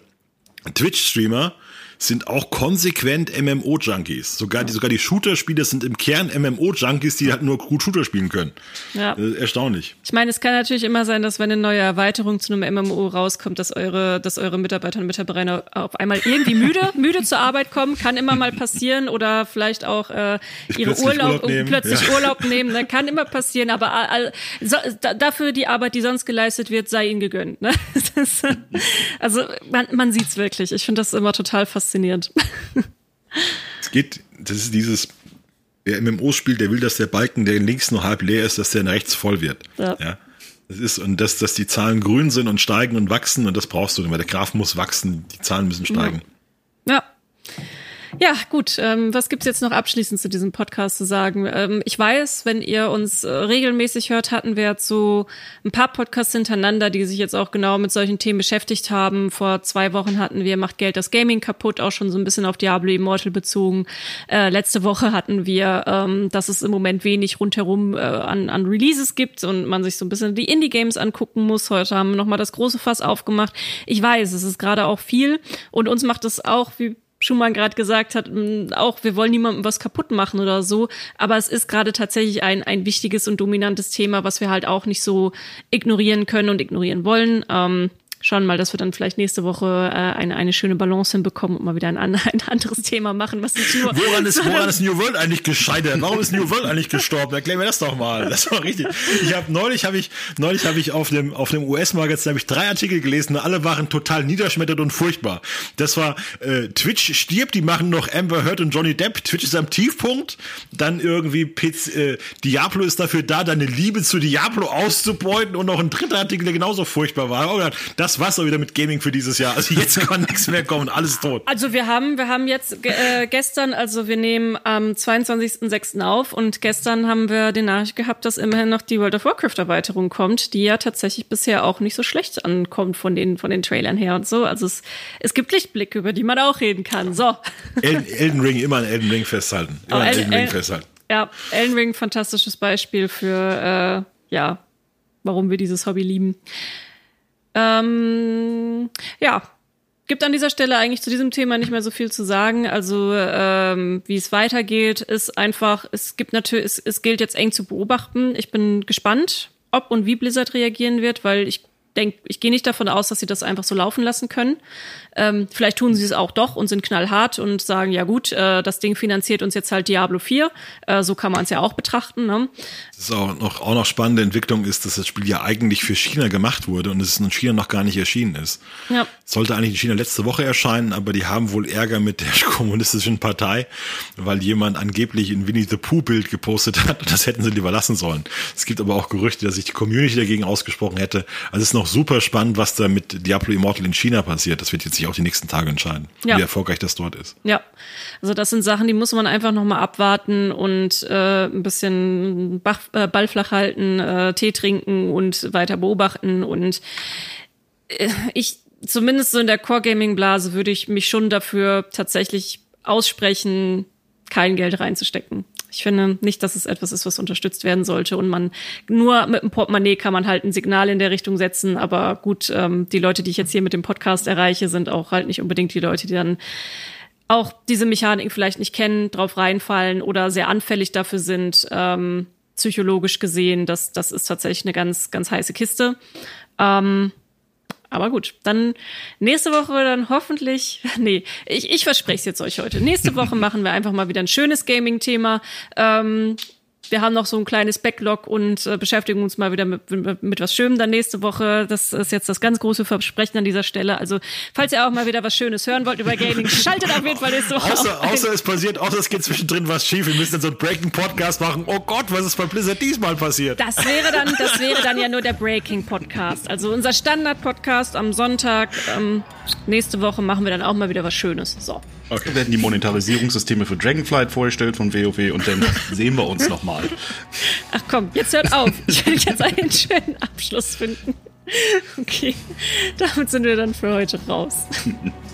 Twitch-Streamer sind auch konsequent MMO-Junkies. Sogar die, sogar die Shooter-Spieler sind im Kern MMO-Junkies, die halt nur gut Shooter spielen können. Ja. erstaunlich. Ich meine, es kann natürlich immer sein, dass wenn eine neue Erweiterung zu einem MMO rauskommt, dass eure, dass eure Mitarbeiter und Mitarbeiterinnen auf einmal irgendwie müde, [laughs] müde zur Arbeit kommen. Kann immer mal passieren oder vielleicht auch äh, ihre Urlaub, Urlaub nehmen. plötzlich ja. Urlaub nehmen. Ne? Kann immer [laughs] passieren, aber all, so, da, dafür die Arbeit, die sonst geleistet wird, sei ihnen gegönnt. Ne? [laughs] Ist, also man, man sieht's wirklich. Ich finde das immer total faszinierend faszinierend. [laughs] Es geht, das ist dieses, wer MMO spielt, der will, dass der Balken, der links noch halb leer ist, dass der rechts voll wird. Ja. ja. Das ist, und dass, dass die Zahlen grün sind und steigen und wachsen und das brauchst du, weil der Graph muss wachsen, die Zahlen müssen steigen. Ja. ja. Ja, gut. Ähm, was gibt's jetzt noch abschließend zu diesem Podcast zu sagen? Ähm, ich weiß, wenn ihr uns äh, regelmäßig hört, hatten wir jetzt so ein paar Podcasts hintereinander, die sich jetzt auch genau mit solchen Themen beschäftigt haben. Vor zwei Wochen hatten wir Macht Geld das Gaming kaputt, auch schon so ein bisschen auf Diablo Immortal bezogen. Äh, letzte Woche hatten wir, ähm, dass es im Moment wenig rundherum äh, an, an Releases gibt und man sich so ein bisschen die Indie-Games angucken muss. Heute haben wir nochmal das große Fass aufgemacht. Ich weiß, es ist gerade auch viel und uns macht es auch, wie Schumann gerade gesagt hat, mm, auch wir wollen niemandem was kaputt machen oder so, aber es ist gerade tatsächlich ein, ein wichtiges und dominantes Thema, was wir halt auch nicht so ignorieren können und ignorieren wollen. Ähm, schauen mal, dass wir dann vielleicht nächste Woche äh, eine, eine schöne Balance hinbekommen und mal wieder ein, [laughs] ein anderes Thema machen, was nicht nur. Woran ist, woran ist New World eigentlich gescheitert? Warum ist New World eigentlich gestorben? Erklär mir das doch mal. Das war richtig. Ich habe neulich habe ich neulich habe ich auf dem auf dem US-Magazin habe ich drei Artikel gelesen, und alle waren total niederschmettert und furchtbar. Das war äh, Twitch stirbt, die machen noch Amber Heard und Johnny Depp. Twitch ist am Tiefpunkt. Dann irgendwie Piz, äh, Diablo ist dafür da, deine Liebe zu Diablo auszubeuten und noch ein dritter Artikel, der genauso furchtbar war. Oh, das das war's auch wieder mit Gaming für dieses Jahr. Also jetzt kann nichts mehr kommen, alles tot. Also wir haben, wir haben jetzt äh, gestern, also wir nehmen am 22.06. auf und gestern haben wir den Nachricht gehabt, dass immerhin noch die World of Warcraft Erweiterung kommt, die ja tatsächlich bisher auch nicht so schlecht ankommt von den, von den Trailern her und so. Also es, es gibt Lichtblicke, über die man auch reden kann. So. Elden, Elden Ring, immer an Elden Ring festhalten. Immer an Elden, Ring festhalten. Ja, Elden Ring, fantastisches Beispiel für, äh, ja, warum wir dieses Hobby lieben. Ähm, ja, gibt an dieser Stelle eigentlich zu diesem Thema nicht mehr so viel zu sagen. Also ähm, wie es weitergeht, ist einfach, es gibt natürlich, es, es gilt jetzt eng zu beobachten. Ich bin gespannt, ob und wie Blizzard reagieren wird, weil ich denke, ich gehe nicht davon aus, dass sie das einfach so laufen lassen können. Ähm, vielleicht tun sie es auch doch und sind knallhart und sagen, ja gut, äh, das Ding finanziert uns jetzt halt Diablo 4. Äh, so kann man es ja auch betrachten. Ne? Das ist auch noch, auch noch spannende Entwicklung ist, dass das Spiel ja eigentlich für China gemacht wurde und es in China noch gar nicht erschienen ist. Ja. Sollte eigentlich in China letzte Woche erscheinen, aber die haben wohl Ärger mit der [laughs] kommunistischen Partei, weil jemand angeblich ein Winnie the Pooh Bild gepostet hat und das hätten sie lieber lassen sollen. Es gibt aber auch Gerüchte, dass sich die Community dagegen ausgesprochen hätte. Also es ist noch super spannend, was da mit Diablo Immortal in China passiert. Das wird jetzt sich auch die nächsten Tage entscheiden, ja. wie erfolgreich das dort ist. Ja, also das sind Sachen, die muss man einfach nochmal abwarten und äh, ein bisschen Bach, äh, Ball flach halten, äh, Tee trinken und weiter beobachten. Und äh, ich, zumindest so in der Core-Gaming-Blase, würde ich mich schon dafür tatsächlich aussprechen, kein Geld reinzustecken. Ich finde nicht, dass es etwas ist, was unterstützt werden sollte. Und man nur mit dem Portemonnaie kann man halt ein Signal in der Richtung setzen. Aber gut, ähm, die Leute, die ich jetzt hier mit dem Podcast erreiche, sind auch halt nicht unbedingt die Leute, die dann auch diese Mechaniken vielleicht nicht kennen, drauf reinfallen oder sehr anfällig dafür sind, ähm, psychologisch gesehen. Das, das ist tatsächlich eine ganz, ganz heiße Kiste. Ähm, aber gut, dann nächste Woche dann hoffentlich, [laughs] nee, ich, ich verspreche es jetzt euch heute. Nächste Woche [laughs] machen wir einfach mal wieder ein schönes Gaming-Thema. Ähm, wir haben noch so ein kleines Backlog und äh, beschäftigen uns mal wieder mit, mit, mit was Schönem dann nächste Woche. Das ist jetzt das ganz große Versprechen an dieser Stelle. Also, falls ihr auch mal wieder was Schönes hören wollt über Gaming, [laughs] schaltet auf jeden Fall nächste Woche außer, außer es passiert, außer es geht zwischendrin was schief. Wir müssen dann so einen Breaking-Podcast machen. Oh Gott, was ist bei Blizzard diesmal passiert? Das wäre dann, das wäre dann ja nur der Breaking-Podcast. Also unser Standard-Podcast am Sonntag. Ähm, nächste Woche machen wir dann auch mal wieder was Schönes. So. Okay. Werden die Monetarisierungssysteme für Dragonflight vorgestellt von WoW und dann [laughs] sehen wir uns nochmal. Ach komm, jetzt hört auf. Ich will jetzt einen schönen Abschluss finden. Okay, damit sind wir dann für heute raus. [laughs]